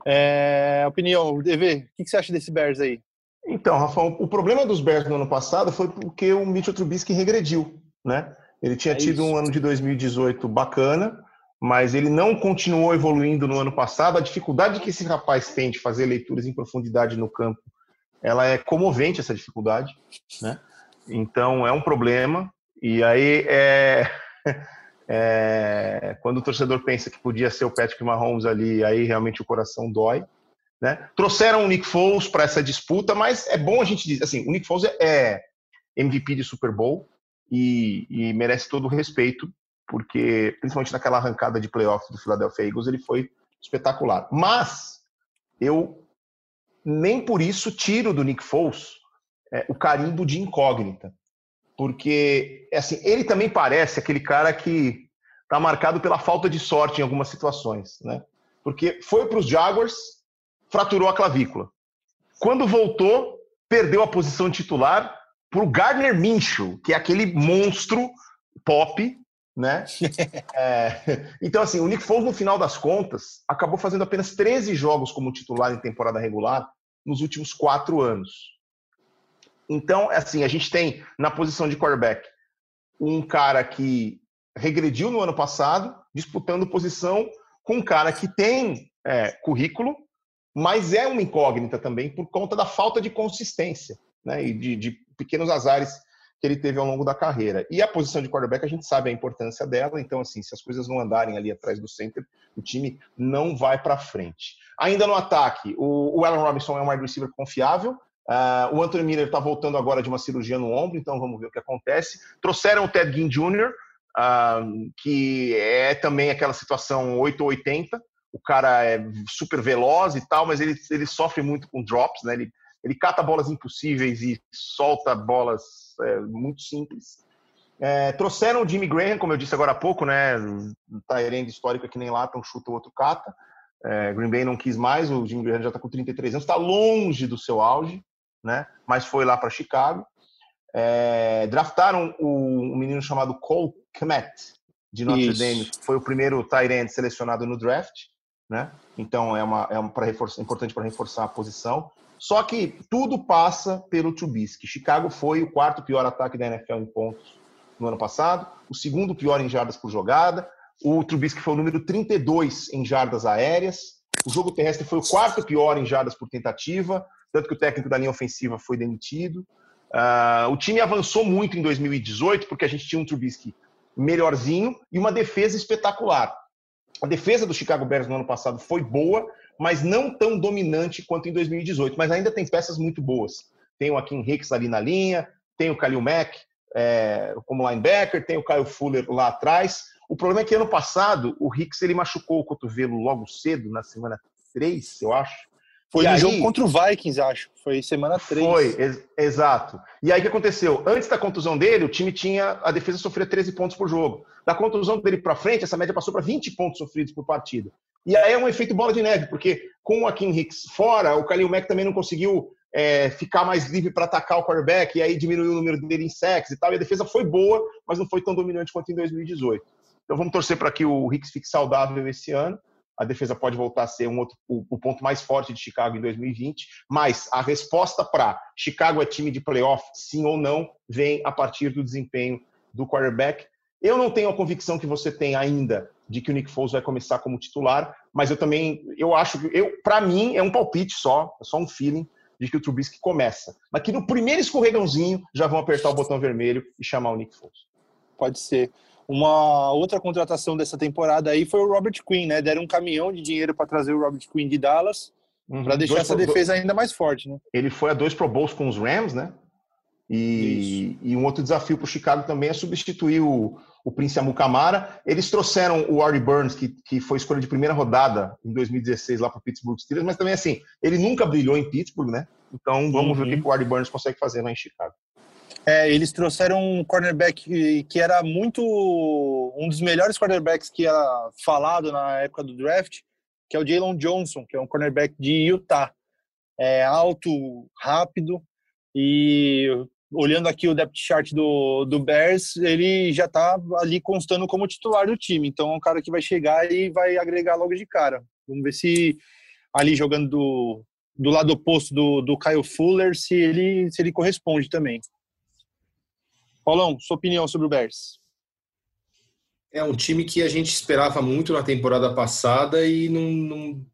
É. É, opinião, DV, o que você acha desse Bears aí? Então, Rafa, o problema dos Bears no ano passado foi porque o Mitchell Trubisky regrediu, né? Ele tinha é tido isso. um ano de 2018 bacana, mas ele não continuou evoluindo no ano passado. A dificuldade que esse rapaz tem de fazer leituras em profundidade no campo, ela é comovente essa dificuldade, né? Então é um problema. E aí é, *laughs* é, quando o torcedor pensa que podia ser o Patrick Mahomes ali, aí realmente o coração dói, Né? Trouxeram o Nick Foles para essa disputa, mas é bom a gente dizer assim, o Nick Foles é MVP de Super Bowl e, e merece todo o respeito, porque principalmente naquela arrancada de playoffs do Philadelphia Eagles ele foi espetacular. Mas eu nem por isso tiro do Nick Foles é, o carimbo de incógnita, porque assim ele também parece aquele cara que está marcado pela falta de sorte em algumas situações, né? Porque foi para os Jaguars fraturou a clavícula. Quando voltou, perdeu a posição titular para o Gardner Minshew, que é aquele monstro pop, né? *laughs* é, então, assim, o Nick Foles, no final das contas, acabou fazendo apenas 13 jogos como titular em temporada regular nos últimos quatro anos. Então, assim, a gente tem na posição de quarterback um cara que regrediu no ano passado, disputando posição com um cara que tem é, currículo, mas é uma incógnita também por conta da falta de consistência né, e de, de, pequenos azares que ele teve ao longo da carreira. E a posição de quarterback, a gente sabe a importância dela, então, assim, se as coisas não andarem ali atrás do center, o time não vai para frente. Ainda no ataque, o, o Allen Robinson é um wide receiver confiável, uh, o Anthony Miller está voltando agora de uma cirurgia no ombro, então vamos ver o que acontece. Trouxeram o Ted Ginn Jr., uh, que é também aquela situação 8 ou 80, o cara é super veloz e tal, mas ele, ele sofre muito com drops, né? Ele, ele cata bolas impossíveis e solta bolas é, muito simples. É, trouxeram o Jimmy Graham, como eu disse agora há pouco, né? Tyrande histórica que nem lá, um chuta, o outro cata. É, Green Bay não quis mais, o Jimmy Graham já está com 33 anos, está longe do seu auge, né? Mas foi lá para Chicago. É, draftaram o, um menino chamado Cole Kmet, de Notre Isso. Dame, foi o primeiro Tyrande selecionado no draft né? Então é uma é uma reforçar importante para reforçar a posição. Só que tudo passa pelo Trubisky. Chicago foi o quarto pior ataque da NFL em pontos no ano passado, o segundo pior em jardas por jogada. O Trubisky foi o número 32 em jardas aéreas. O jogo terrestre foi o quarto pior em jardas por tentativa, tanto que o técnico da linha ofensiva foi demitido. Uh, o time avançou muito em 2018 porque a gente tinha um Trubisky melhorzinho e uma defesa espetacular. A defesa do Chicago Bears no ano passado foi boa, mas não tão dominante quanto em 2018. Mas ainda tem peças muito boas. Tem o Akin Hicks ali na linha, tem o Khalil Mack é, como linebacker, tem o Kyle Fuller lá atrás. O problema é que ano passado o Hicks ele machucou o cotovelo logo cedo, na semana 3, eu acho. Foi no jogo contra o Vikings, acho. Foi semana 3. Foi, ex exato. E aí o que aconteceu? Antes da contusão dele, o time tinha. A defesa sofria 13 pontos por jogo. Da contusão dele para frente, essa média passou para 20 pontos sofridos por partida. E aí é um efeito bola de neve, porque com o Akin Hicks fora, o Khalil Mack também não conseguiu é, ficar mais livre para atacar o quarterback, e aí diminuiu o número dele em sacks e tal. E a defesa foi boa, mas não foi tão dominante quanto em 2018. Então vamos torcer para que o Hicks fique saudável esse ano a defesa pode voltar a ser um outro, o, o ponto mais forte de Chicago em 2020, mas a resposta para Chicago é time de playoff, sim ou não, vem a partir do desempenho do quarterback. Eu não tenho a convicção que você tem ainda de que o Nick Foles vai começar como titular, mas eu também, eu acho que, eu, para mim, é um palpite só, é só um feeling de que o Trubisky começa. Mas que no primeiro escorregãozinho já vão apertar o botão vermelho e chamar o Nick Foles. Pode ser. Uma outra contratação dessa temporada aí foi o Robert Quinn, né? Deram um caminhão de dinheiro para trazer o Robert Quinn de Dallas uhum. para deixar dois essa pro... defesa ainda mais forte, né? Ele foi a dois Pro Bowls com os Rams, né? E, e um outro desafio para o Chicago também é substituir o, o Prince Amukamara. Eles trouxeram o Artie Burns, que, que foi escolha de primeira rodada em 2016 lá para o Pittsburgh Steelers, mas também assim, ele nunca brilhou em Pittsburgh, né? Então vamos uhum. ver o que uhum. o Artie Burns consegue fazer lá em Chicago. É, eles trouxeram um cornerback que, era muito um dos melhores cornerbacks que era falado na época do draft, que é o Jalen Johnson, que é um cornerback de Utah. É alto, rápido e olhando aqui o depth chart do, do Bears, ele já está ali constando como titular do time. Então é um cara que vai chegar e vai agregar logo de cara. Vamos ver se ali jogando do, do lado oposto do, do Kyle Fuller, se ele, se ele corresponde também. Paulão, sua opinião sobre o Bears? É um time que a gente esperava muito na temporada passada e não, não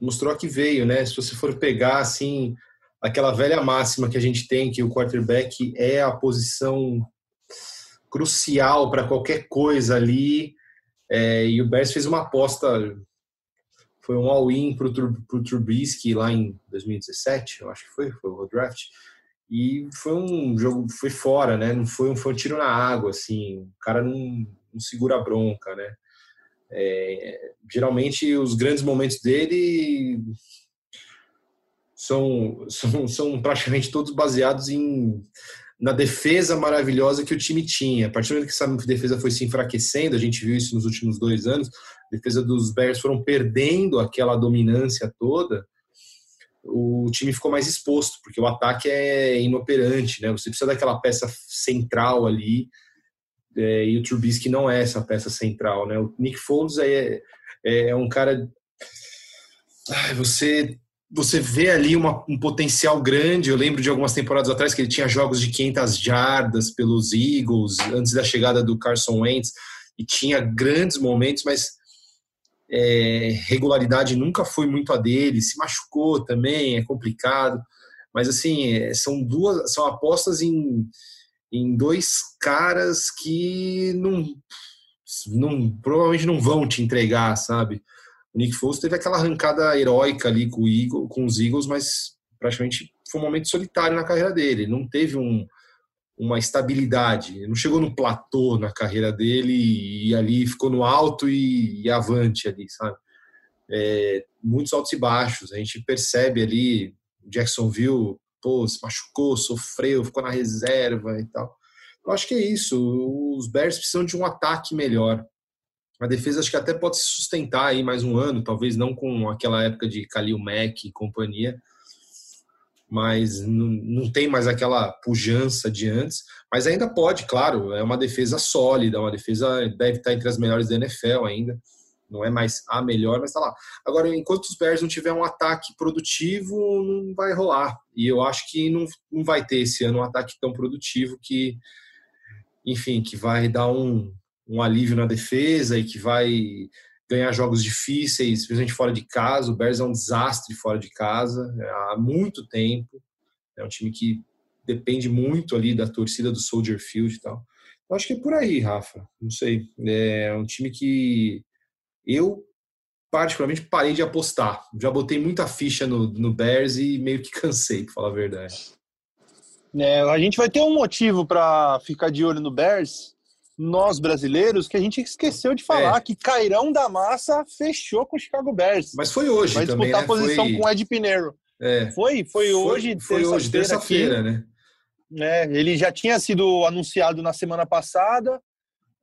mostrou a que veio, né? Se você for pegar assim aquela velha máxima que a gente tem que o quarterback é a posição crucial para qualquer coisa ali. É, e o Bears fez uma aposta foi um all-in para o Trubisky lá em 2017, eu acho que foi, foi o draft. E foi um jogo, foi fora, né? Não foi um, foi um tiro na água, assim. O cara não, não segura a bronca, né? É, geralmente os grandes momentos dele são, são, são praticamente todos baseados em na defesa maravilhosa que o time tinha. A partir do momento que essa defesa foi se enfraquecendo, a gente viu isso nos últimos dois anos, a defesa dos Bears foram perdendo aquela dominância toda, o time ficou mais exposto, porque o ataque é inoperante, né? Você precisa daquela peça central ali, é, e o Trubisky não é essa peça central, né? O Nick Foles é, é, é um cara... Ai, você você vê ali uma, um potencial grande. Eu lembro de algumas temporadas atrás que ele tinha jogos de 500 jardas pelos Eagles antes da chegada do Carson Wentz e tinha grandes momentos, mas é, regularidade nunca foi muito a dele. Se machucou também, é complicado. Mas assim, é, são duas, são apostas em, em dois caras que não, não provavelmente não vão te entregar, sabe? O Nick Foles teve aquela arrancada heróica ali com, Eagle, com os Eagles, mas praticamente foi um momento solitário na carreira dele. Ele não teve um, uma estabilidade, ele não chegou no platô na carreira dele e, ali ficou no alto e, e avante ali, sabe? É, muitos altos e baixos. A gente percebe ali Jacksonville, pô, se machucou, sofreu, ficou na reserva e tal. Eu acho que é isso. Os Bears precisam de um ataque melhor. A defesa acho que até pode se sustentar aí mais um ano, talvez não com aquela época de Khalil Mack e companhia, mas não, não tem mais aquela pujança de antes, mas ainda pode, claro, é uma defesa sólida, uma defesa deve estar entre as melhores da NFL ainda, não é mais a melhor, mas está lá. Agora, enquanto os Bears não tiver um ataque produtivo, não vai rolar, e eu acho que não, não vai ter esse ano um ataque tão produtivo que, enfim, que vai dar um, um alívio na defesa e que vai ganhar jogos difíceis, principalmente fora de casa. O Bears é um desastre fora de casa é, há muito tempo. É um time que depende muito ali da torcida do Soldier Field e tal. Eu acho que é por aí, Rafa. Não sei. É um time que eu particularmente parei de apostar. Já botei muita ficha no, no Bears e meio que *laughs* cansei, para falar a verdade. É, a gente vai ter um motivo para ficar de olho no Bears nós brasileiros que a gente esqueceu de falar é. que Cairão da Massa fechou com o Chicago Bears. Mas foi hoje Vai também, disputar né? a posição foi... com o Ed Pinheiro. É. Foi, foi hoje, foi hoje, terça-feira, né? É, ele já tinha sido anunciado na semana passada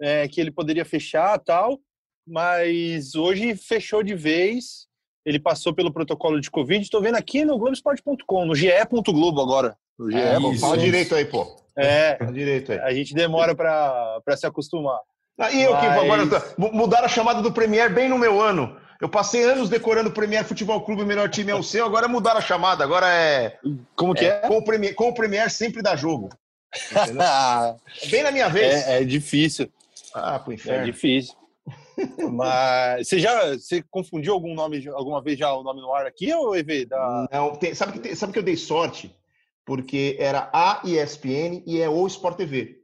é, que ele poderia fechar tal, mas hoje fechou de vez. Ele passou pelo protocolo de Covid. Estou vendo aqui no Globoesporte.com, no GE.globo agora. No GE, é, fala direito aí, pô. É, *laughs* direito aí. a gente demora para se acostumar. Ah, e eu Mas... que agora mudaram a chamada do Premier bem no meu ano. Eu passei anos decorando o Premier Futebol Clube, o melhor time é o seu, agora mudaram a chamada, agora é. Como que é? é? Com, o Premier, com o Premier sempre dá jogo. *laughs* bem na minha vez. É, é difícil. Ah, pro inferno. É difícil. Mas você já você confundiu algum nome alguma vez já o nome no ar aqui ou EV? Da... Não, tem, sabe que tem, sabe que eu dei sorte? Porque era a ESPN e é o Sport TV.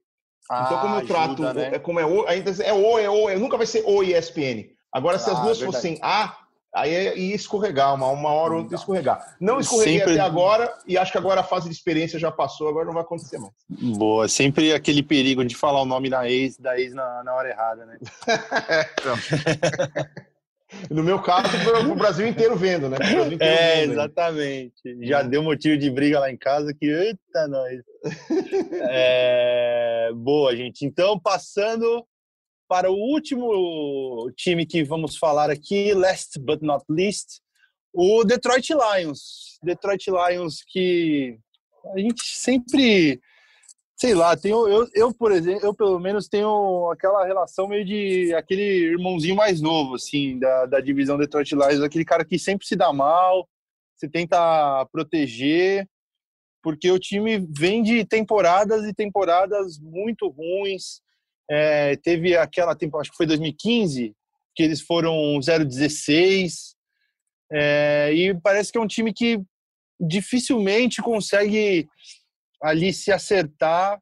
Ah, então, como eu trato, ajuda, né? É como é o, ainda é o, é o, nunca vai ser o ESPN. Agora, se ah, as duas é fossem A, aí é, ia escorregar, uma, uma hora ou outra escorregar. Não escorreguei sempre... até agora, e acho que agora a fase de experiência já passou, agora não vai acontecer mais. Boa, sempre aquele perigo de falar o nome da ex, da ex na, na hora errada, né? *laughs* *laughs* No meu caso, o Brasil inteiro vendo, né? Inteiro é, vendo, exatamente. Já deu motivo de briga lá em casa que, eita, nós. *laughs* é, boa, gente. Então, passando para o último time que vamos falar aqui, last but not least, o Detroit Lions. Detroit Lions que a gente sempre sei lá, tenho, eu, eu, por exemplo, eu pelo menos tenho aquela relação meio de aquele irmãozinho mais novo, assim, da, da divisão Detroit Lions, aquele cara que sempre se dá mal, você tenta proteger, porque o time vem de temporadas e temporadas muito ruins. É, teve aquela temporada, acho que foi 2015, que eles foram 0-16, é, e parece que é um time que dificilmente consegue ali se acertar.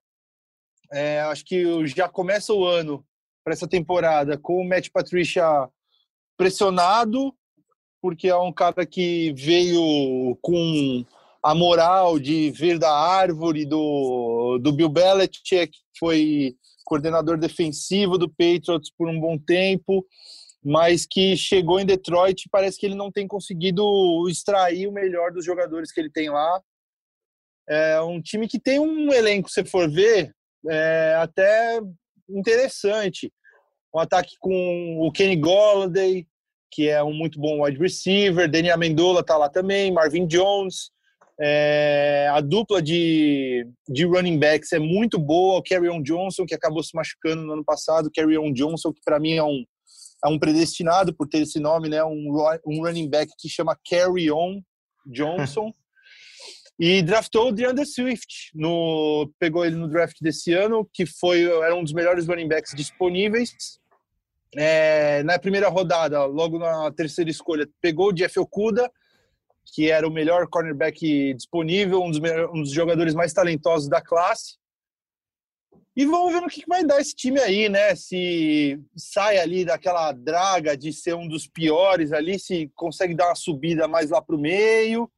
É, acho que já começa o ano para essa temporada com o Matt Patricia pressionado, porque é um cara que veio com a moral de vir da árvore do, do Bill Belichick, que foi coordenador defensivo do Patriots por um bom tempo, mas que chegou em Detroit e parece que ele não tem conseguido extrair o melhor dos jogadores que ele tem lá. É um time que tem um elenco, se for ver, é até interessante. Um ataque com o Kenny Golladay, que é um muito bom wide receiver, Danny Amendola tá lá também, Marvin Jones. É, a dupla de, de running backs é muito boa. O Carry On Johnson, que acabou se machucando no ano passado. Carry On Johnson, que para mim é um, é um predestinado por ter esse nome, né? Um, um running back que chama Carry On Johnson. E draftou o DeAndre Swift. No, pegou ele no draft desse ano, que foi era um dos melhores running backs disponíveis. É, na primeira rodada, logo na terceira escolha, pegou o Jeff Okuda, que era o melhor cornerback disponível, um dos, um dos jogadores mais talentosos da classe. E vamos ver no que vai dar esse time aí, né? Se sai ali daquela draga de ser um dos piores ali, se consegue dar uma subida mais lá para o meio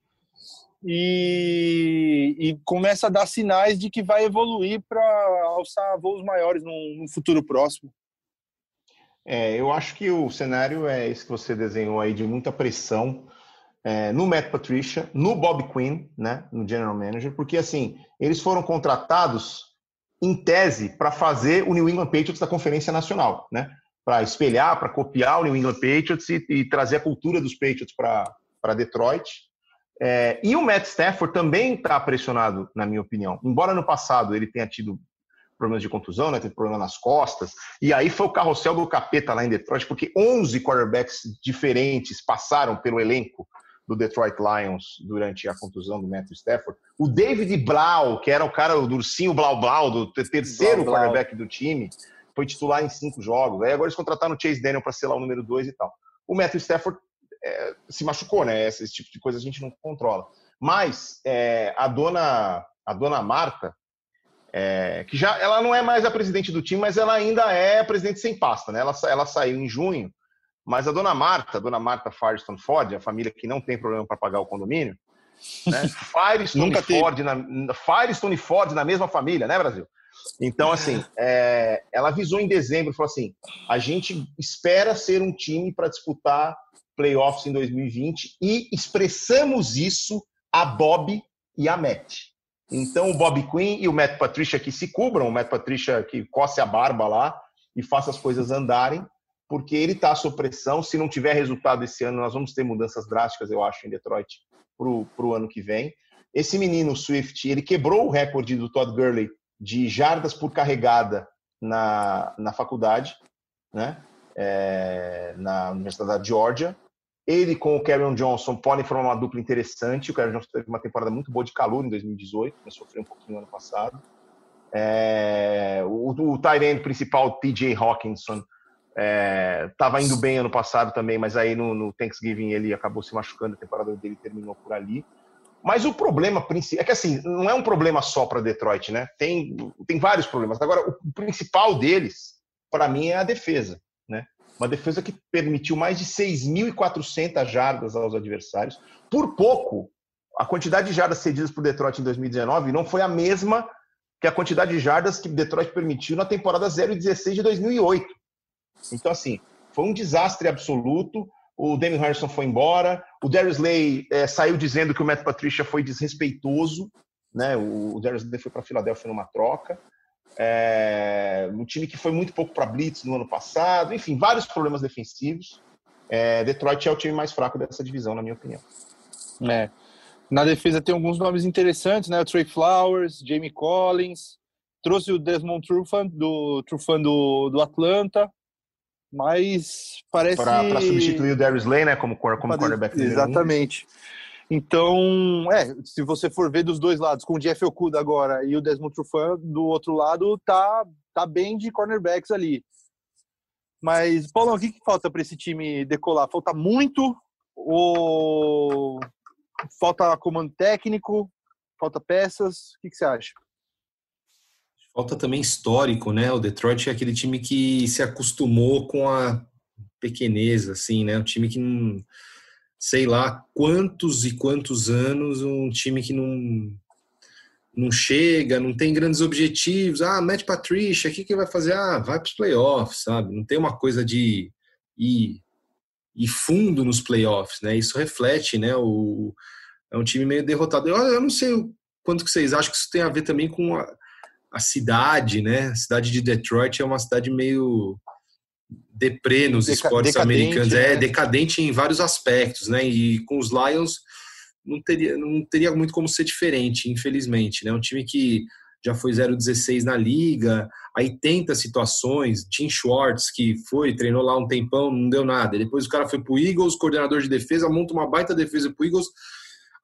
e, e, começa a dar sinais de que vai evoluir para alçar voos maiores no futuro próximo. É, eu acho que o cenário é esse que você desenhou aí, de muita pressão é, no Matt Patricia, no Bob Quinn, né, no General Manager, porque assim, eles foram contratados em tese para fazer o New England Patriots da Conferência Nacional, né, para espelhar, para copiar o New England Patriots e, e trazer a cultura dos Patriots para Detroit. É, e o Matt Stafford também está pressionado, na minha opinião. Embora no passado ele tenha tido problemas de contusão, né? Teve problema nas costas. E aí foi o carrossel do capeta lá em Detroit, porque 11 quarterbacks diferentes passaram pelo elenco do Detroit Lions durante a contusão do Matthew Stafford. O David Blau, que era o cara do ursinho Blau Blau, do terceiro Blau, quarterback do time, foi titular em cinco jogos. Aí agora eles contrataram o Chase Daniel para ser lá o número dois e tal. O Matthew Stafford é, se machucou, né? Esse, esse, tipo de coisa a gente não controla. Mas é, a dona a dona Marta, é, que já ela não é mais a presidente do time, mas ela ainda é a presidente sem pasta, né? Ela, ela saiu em junho, mas a dona Marta, a dona Marta Firestone Ford, a família que não tem problema para pagar o condomínio, né? *laughs* Firestone Ford na Firestone Ford na mesma família, né, Brasil? Então, assim, *laughs* é, ela avisou em dezembro, falou assim: a gente espera ser um time para disputar playoffs em 2020 e expressamos isso a Bob e a Matt. Então, o Bob Quinn e o Matt Patricia que se cubram, o Matt Patricia que coce a barba lá e faça as coisas andarem, porque ele está sob pressão. Se não tiver resultado esse ano, nós vamos ter mudanças drásticas, eu acho, em Detroit para o ano que vem. Esse menino, Swift, ele quebrou o recorde do Todd Gurley de jardas por carregada na, na faculdade, né? É, na Universidade da Georgia. Ele com o Kevin Johnson podem formar uma dupla interessante. O Kevin Johnson teve uma temporada muito boa de calor em 2018, mas sofreu um pouquinho no ano passado. É, o, o tight principal, TJ Hawkinson, estava é, indo bem ano passado também, mas aí no, no, Thanksgiving ele acabou se machucando, a temporada dele terminou por ali. Mas o problema principal é que assim, não é um problema só para Detroit, né? Tem, tem vários problemas. Agora, o principal deles, para mim, é a defesa, né? Uma defesa que permitiu mais de 6.400 jardas aos adversários. Por pouco, a quantidade de jardas cedidas por Detroit em 2019 não foi a mesma que a quantidade de jardas que Detroit permitiu na temporada 0 e 16 de 2008. Então, assim, foi um desastre absoluto. O Damien Harrison foi embora. O Darius Lay é, saiu dizendo que o Matt Patricia foi desrespeitoso. Né? O, Darius Lay foi para a Filadélfia numa troca. É, um time que foi muito pouco para blitz no ano passado, enfim, vários problemas defensivos. É, Detroit é o time mais fraco dessa divisão, na minha opinião. É. Na defesa tem alguns nomes interessantes, né? O Trey Flowers, Jamie Collins, trouxe o Desmond Trufant do Trufant do, do Atlanta, mas parece para substituir o Darius Lay, né? Como como quarterback. Exatamente. Então, é, se você for ver dos dois lados, com o Jeff Okuda agora e o Desmond Trufant do outro lado, tá, tá bem de cornerbacks ali. Mas, Paulo, o que, que falta para esse time decolar? Falta muito ou falta comando técnico? Falta peças? O que, que você acha? Falta também histórico, né? O Detroit é aquele time que se acostumou com a pequeneza, assim, né? Um time que não sei lá quantos e quantos anos um time que não não chega, não tem grandes objetivos. Ah, Matt Patricia, o que, que vai fazer? Ah, vai para os playoffs, sabe? Não tem uma coisa de ir, ir fundo nos playoffs, né? Isso reflete, né? O, é um time meio derrotado. Eu, eu não sei o quanto que vocês acham que isso tem a ver também com a, a cidade, né? A cidade de Detroit é uma cidade meio deprê nos Deca esportes americanos. É, né? É decadente em vários aspectos, né? E com os Lions não teria, não teria muito como ser diferente, infelizmente. Né? Um time que já foi 0-16 na liga, aí tenta situações. Tim Schwartz, que foi, treinou lá um tempão, não deu nada. Depois o cara foi pro Eagles, coordenador de defesa, monta uma baita defesa pro Eagles,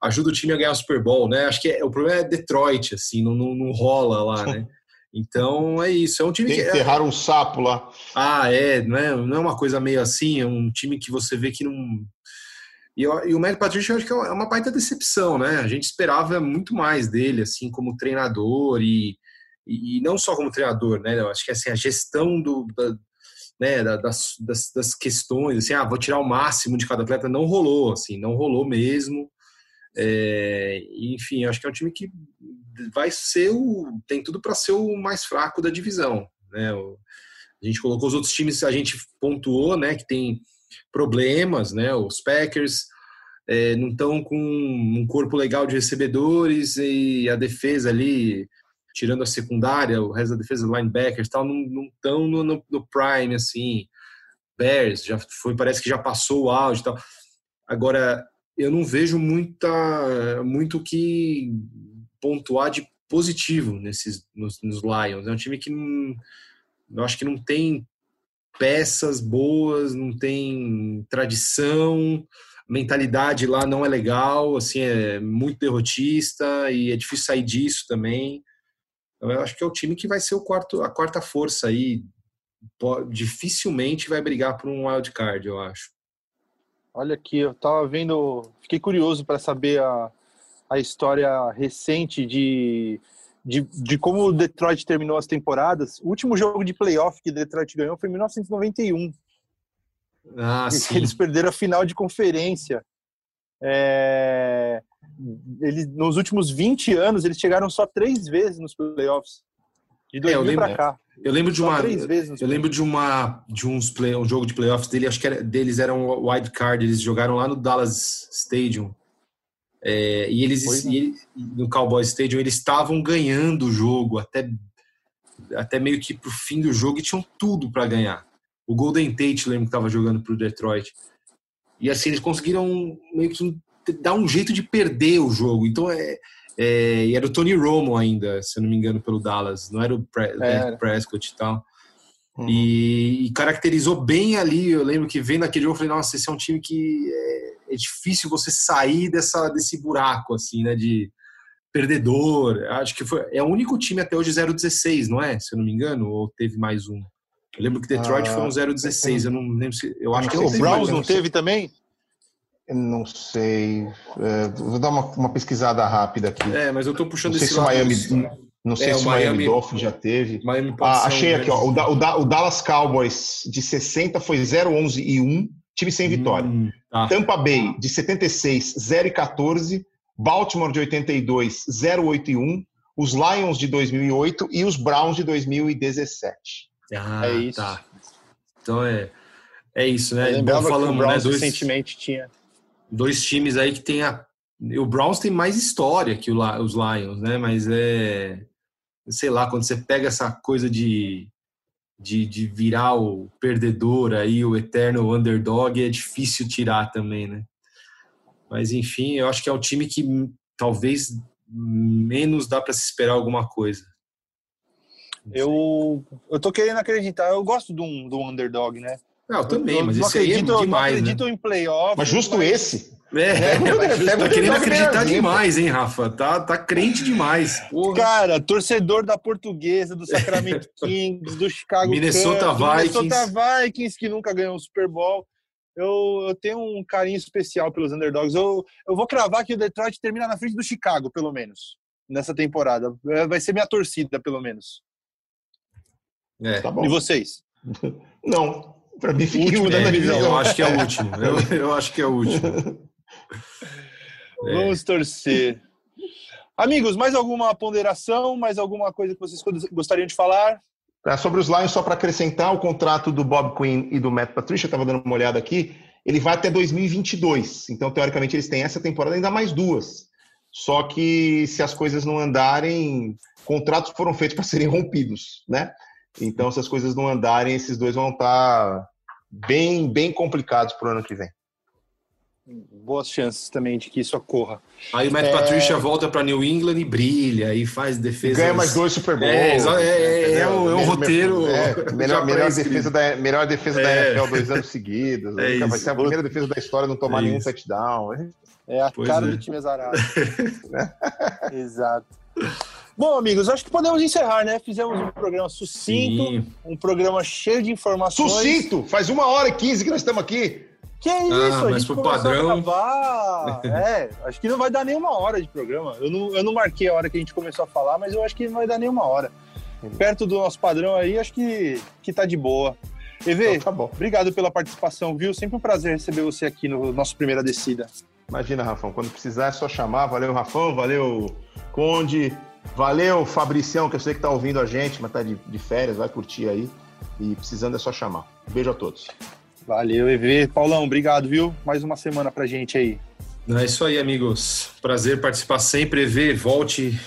ajuda o time a ganhar o Super Bowl, né? Acho que é, o problema é Detroit, assim, não, não, não rola lá, *laughs* né? Então é isso. É um time Tem que. Enterraram um sapo lá. Ah, é, não é, não é uma coisa meio assim, é um time que você vê que não e, e o Matt Patricia eu acho que é, é uma baita decepção, né? A gente esperava muito mais dele, assim, como treinador e, e, não só como treinador, né? Eu acho que assim, a gestão do, da, né, das, das, das, questões, assim, ah, vou tirar o máximo de cada atleta, não rolou, assim, não rolou mesmo. É, enfim, acho que é um time que vai ser o. tem tudo para ser o mais fraco da divisão. Né? O, a gente colocou os outros times, a gente pontuou, né, que tem problemas, né? Os Packers é, não estão com um corpo legal de recebedores e a defesa ali, tirando a secundária, o resto da defesa, linebackers, tal, não estão no, no, no, prime assim. Bears já foi, parece que já passou o auge, tal. Agora eu não vejo muita muito que pontuar de positivo nesses nos, nos Lions. É um time que não, eu acho que não tem peças boas, não tem tradição, mentalidade lá não é legal, assim, é muito derrotista e é difícil sair disso também. Então, eu acho que é o time que vai ser o quarto, a quarta força aí. Dificilmente vai brigar por um wild card, eu acho. Olha aqui, eu tava vendo, fiquei curioso para saber a, a história recente de de, de como o Detroit terminou as temporadas. O último jogo de playoff que o Detroit ganhou foi em 1991. Ah, sim. Eles perderam a final de conferência. É, eles, nos últimos 20 anos, eles chegaram só três vezes nos playoffs. De 2000 é, eu lembro, cá. Eu lembro de uma. Eu lembro de uma de uns play, um jogo de playoffs dele, acho que era, deles era um wild card. Eles jogaram lá no Dallas Stadium. É, e eles, é. e, no Cowboy Stadium, eles estavam ganhando o jogo até, até meio que pro fim do jogo e tinham tudo para ganhar. O Golden Tate, lembro que estava jogando pro Detroit. E assim, eles conseguiram meio que dar um jeito de perder o jogo. Então, é, é, e era o Tony Romo ainda, se eu não me engano, pelo Dallas. Não era o Pre era. Prescott e tal. Uhum. E, e, caracterizou bem ali. Eu lembro que vendo aquele jogo, eu falei, nossa, esse é um time que é, é difícil você sair dessa, desse buraco, assim, né? De perdedor. Acho que foi. É o único time até hoje 0-16, não é? Se eu não me engano, ou teve mais um? Eu lembro que Detroit ah, foi um 0-16. Eu não lembro se. Eu acho que o Browns não teve também? Não sei. É, vou dar uma, uma, pesquisada rápida aqui. É, mas eu tô puxando não sei esse se o Miami, Não sei é, se o Miami, Miami Dolphins já teve. ah, achei aqui, ó. O, o, o, Dallas Cowboys de 60 foi 0-11 e 1 time sem vitória. Hum, tá. Tampa Bay, de 76, 0 e 14. Baltimore, de 82, 0, 8 e 1. Os Lions, de 2008 e os Browns, de 2017. Ah, é isso. Tá. Então é, é isso, né? Igual falamos, né? Dois, recentemente tinha. Dois times aí que tem a. O Browns tem mais história que os Lions, né? Mas é. Sei lá, quando você pega essa coisa de de, de virar o perdedor aí, o eterno underdog, é difícil tirar também, né? Mas enfim, eu acho que é um time que talvez menos dá para se esperar alguma coisa. Eu, eu tô querendo acreditar, eu gosto do, do underdog, né? Não, eu também, eu, mas isso aí é demais, não acredito né? em playoff. Mas justo mas... esse. É, é, tá querendo acreditar demais, hein, Rafa? Tá, tá crente demais. Porra. Cara, torcedor da Portuguesa, do Sacramento *laughs* Kings, do Chicago Minnesota Cubs, Vikings. Minnesota Vikings, que nunca ganhou um Super Bowl. Eu, eu tenho um carinho especial pelos underdogs. Eu, eu vou cravar que o Detroit termina na frente do Chicago, pelo menos, nessa temporada. É, vai ser minha torcida, pelo menos. É. Tá e vocês? Não. Para mim, fica último é, da divisão. Eu acho que é o último. Eu, eu acho que é o último. *laughs* *laughs* É. Vamos torcer. Amigos, mais alguma ponderação? Mais alguma coisa que vocês gostariam de falar? É, sobre os Lions, só para acrescentar, o contrato do Bob Quinn e do Matt Patricia, estava dando uma olhada aqui, ele vai até 2022. Então, teoricamente, eles têm essa temporada ainda mais duas. Só que se as coisas não andarem, contratos foram feitos para serem rompidos, né? Então, se as coisas não andarem, esses dois vão estar tá bem, bem complicados para o ano que vem boas chances também de que isso ocorra. Aí o Matt é... Patricia volta para New England e brilha e faz defesa. Ganha mais dois Super Bowls. É, é, é, é, o, é o roteiro. É, *laughs* melhor, melhor defesa, da, melhor defesa da é. NFL dois anos seguidos. *laughs* É vai ser a primeira defesa da história não tomar nenhum touchdown. É a pois cara do time azarado. *laughs* Exato. Bom, amigos, acho que podemos encerrar, né? Fizemos um programa sucinto, Sim. um programa cheio de informações. Sucinto! Faz uma hora e quinze que nós estamos aqui. Que é isso? Ah, a gente pro padrão. A gravar... *laughs* é, acho que não vai dar nenhuma hora de programa. Eu não, eu não marquei a hora que a gente começou a falar, mas eu acho que não vai dar nenhuma hora. Perto do nosso padrão aí, acho que, que tá de boa. EV, então, tá bom. obrigado pela participação, viu? Sempre um prazer receber você aqui no nosso Primeira Descida. Imagina, Rafão, quando precisar é só chamar. Valeu, Rafão, valeu, Conde, valeu, Fabricião, que eu sei que tá ouvindo a gente, mas tá de, de férias, vai curtir aí. E precisando é só chamar. beijo a todos. Valeu, EV. Paulão, obrigado, viu? Mais uma semana pra gente aí. É isso aí, amigos. Prazer participar sempre. EV, volte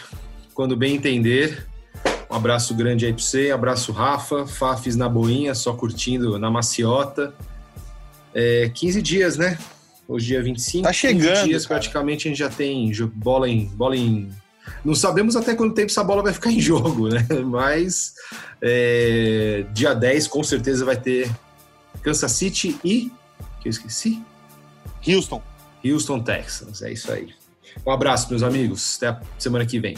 quando bem entender. Um abraço grande aí pra você. Abraço, Rafa. Fafis na boinha, só curtindo na maciota. É, 15 dias, né? Hoje dia 25. Tá chegando. 15 dias cara. praticamente a gente já tem bola em, bola em. Não sabemos até quanto tempo essa bola vai ficar em jogo, né? *laughs* Mas é, dia 10 com certeza vai ter Kansas City e. que eu esqueci? Houston. Houston, Texans. É isso aí. Um abraço, meus amigos. Até a semana que vem.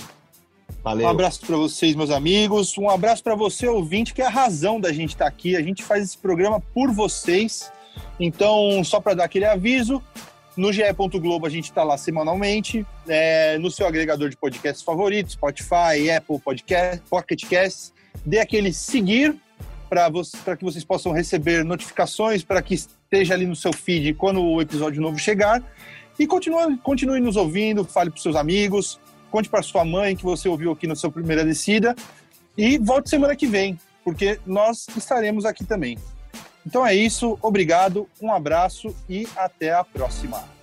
Valeu. Um abraço para vocês, meus amigos. Um abraço para você, ouvinte, que é a razão da gente estar tá aqui. A gente faz esse programa por vocês. Então, só para dar aquele aviso, no GE. Globo a gente está lá semanalmente, é, no seu agregador de podcasts favoritos, Spotify, Apple Podcast, Pocket Casts. Dê aquele seguir para que vocês possam receber notificações, para que esteja ali no seu feed quando o episódio novo chegar. E continue, continue nos ouvindo, fale para seus amigos, conte para sua mãe que você ouviu aqui no seu Primeira Descida. E volte semana que vem, porque nós estaremos aqui também. Então é isso, obrigado, um abraço e até a próxima.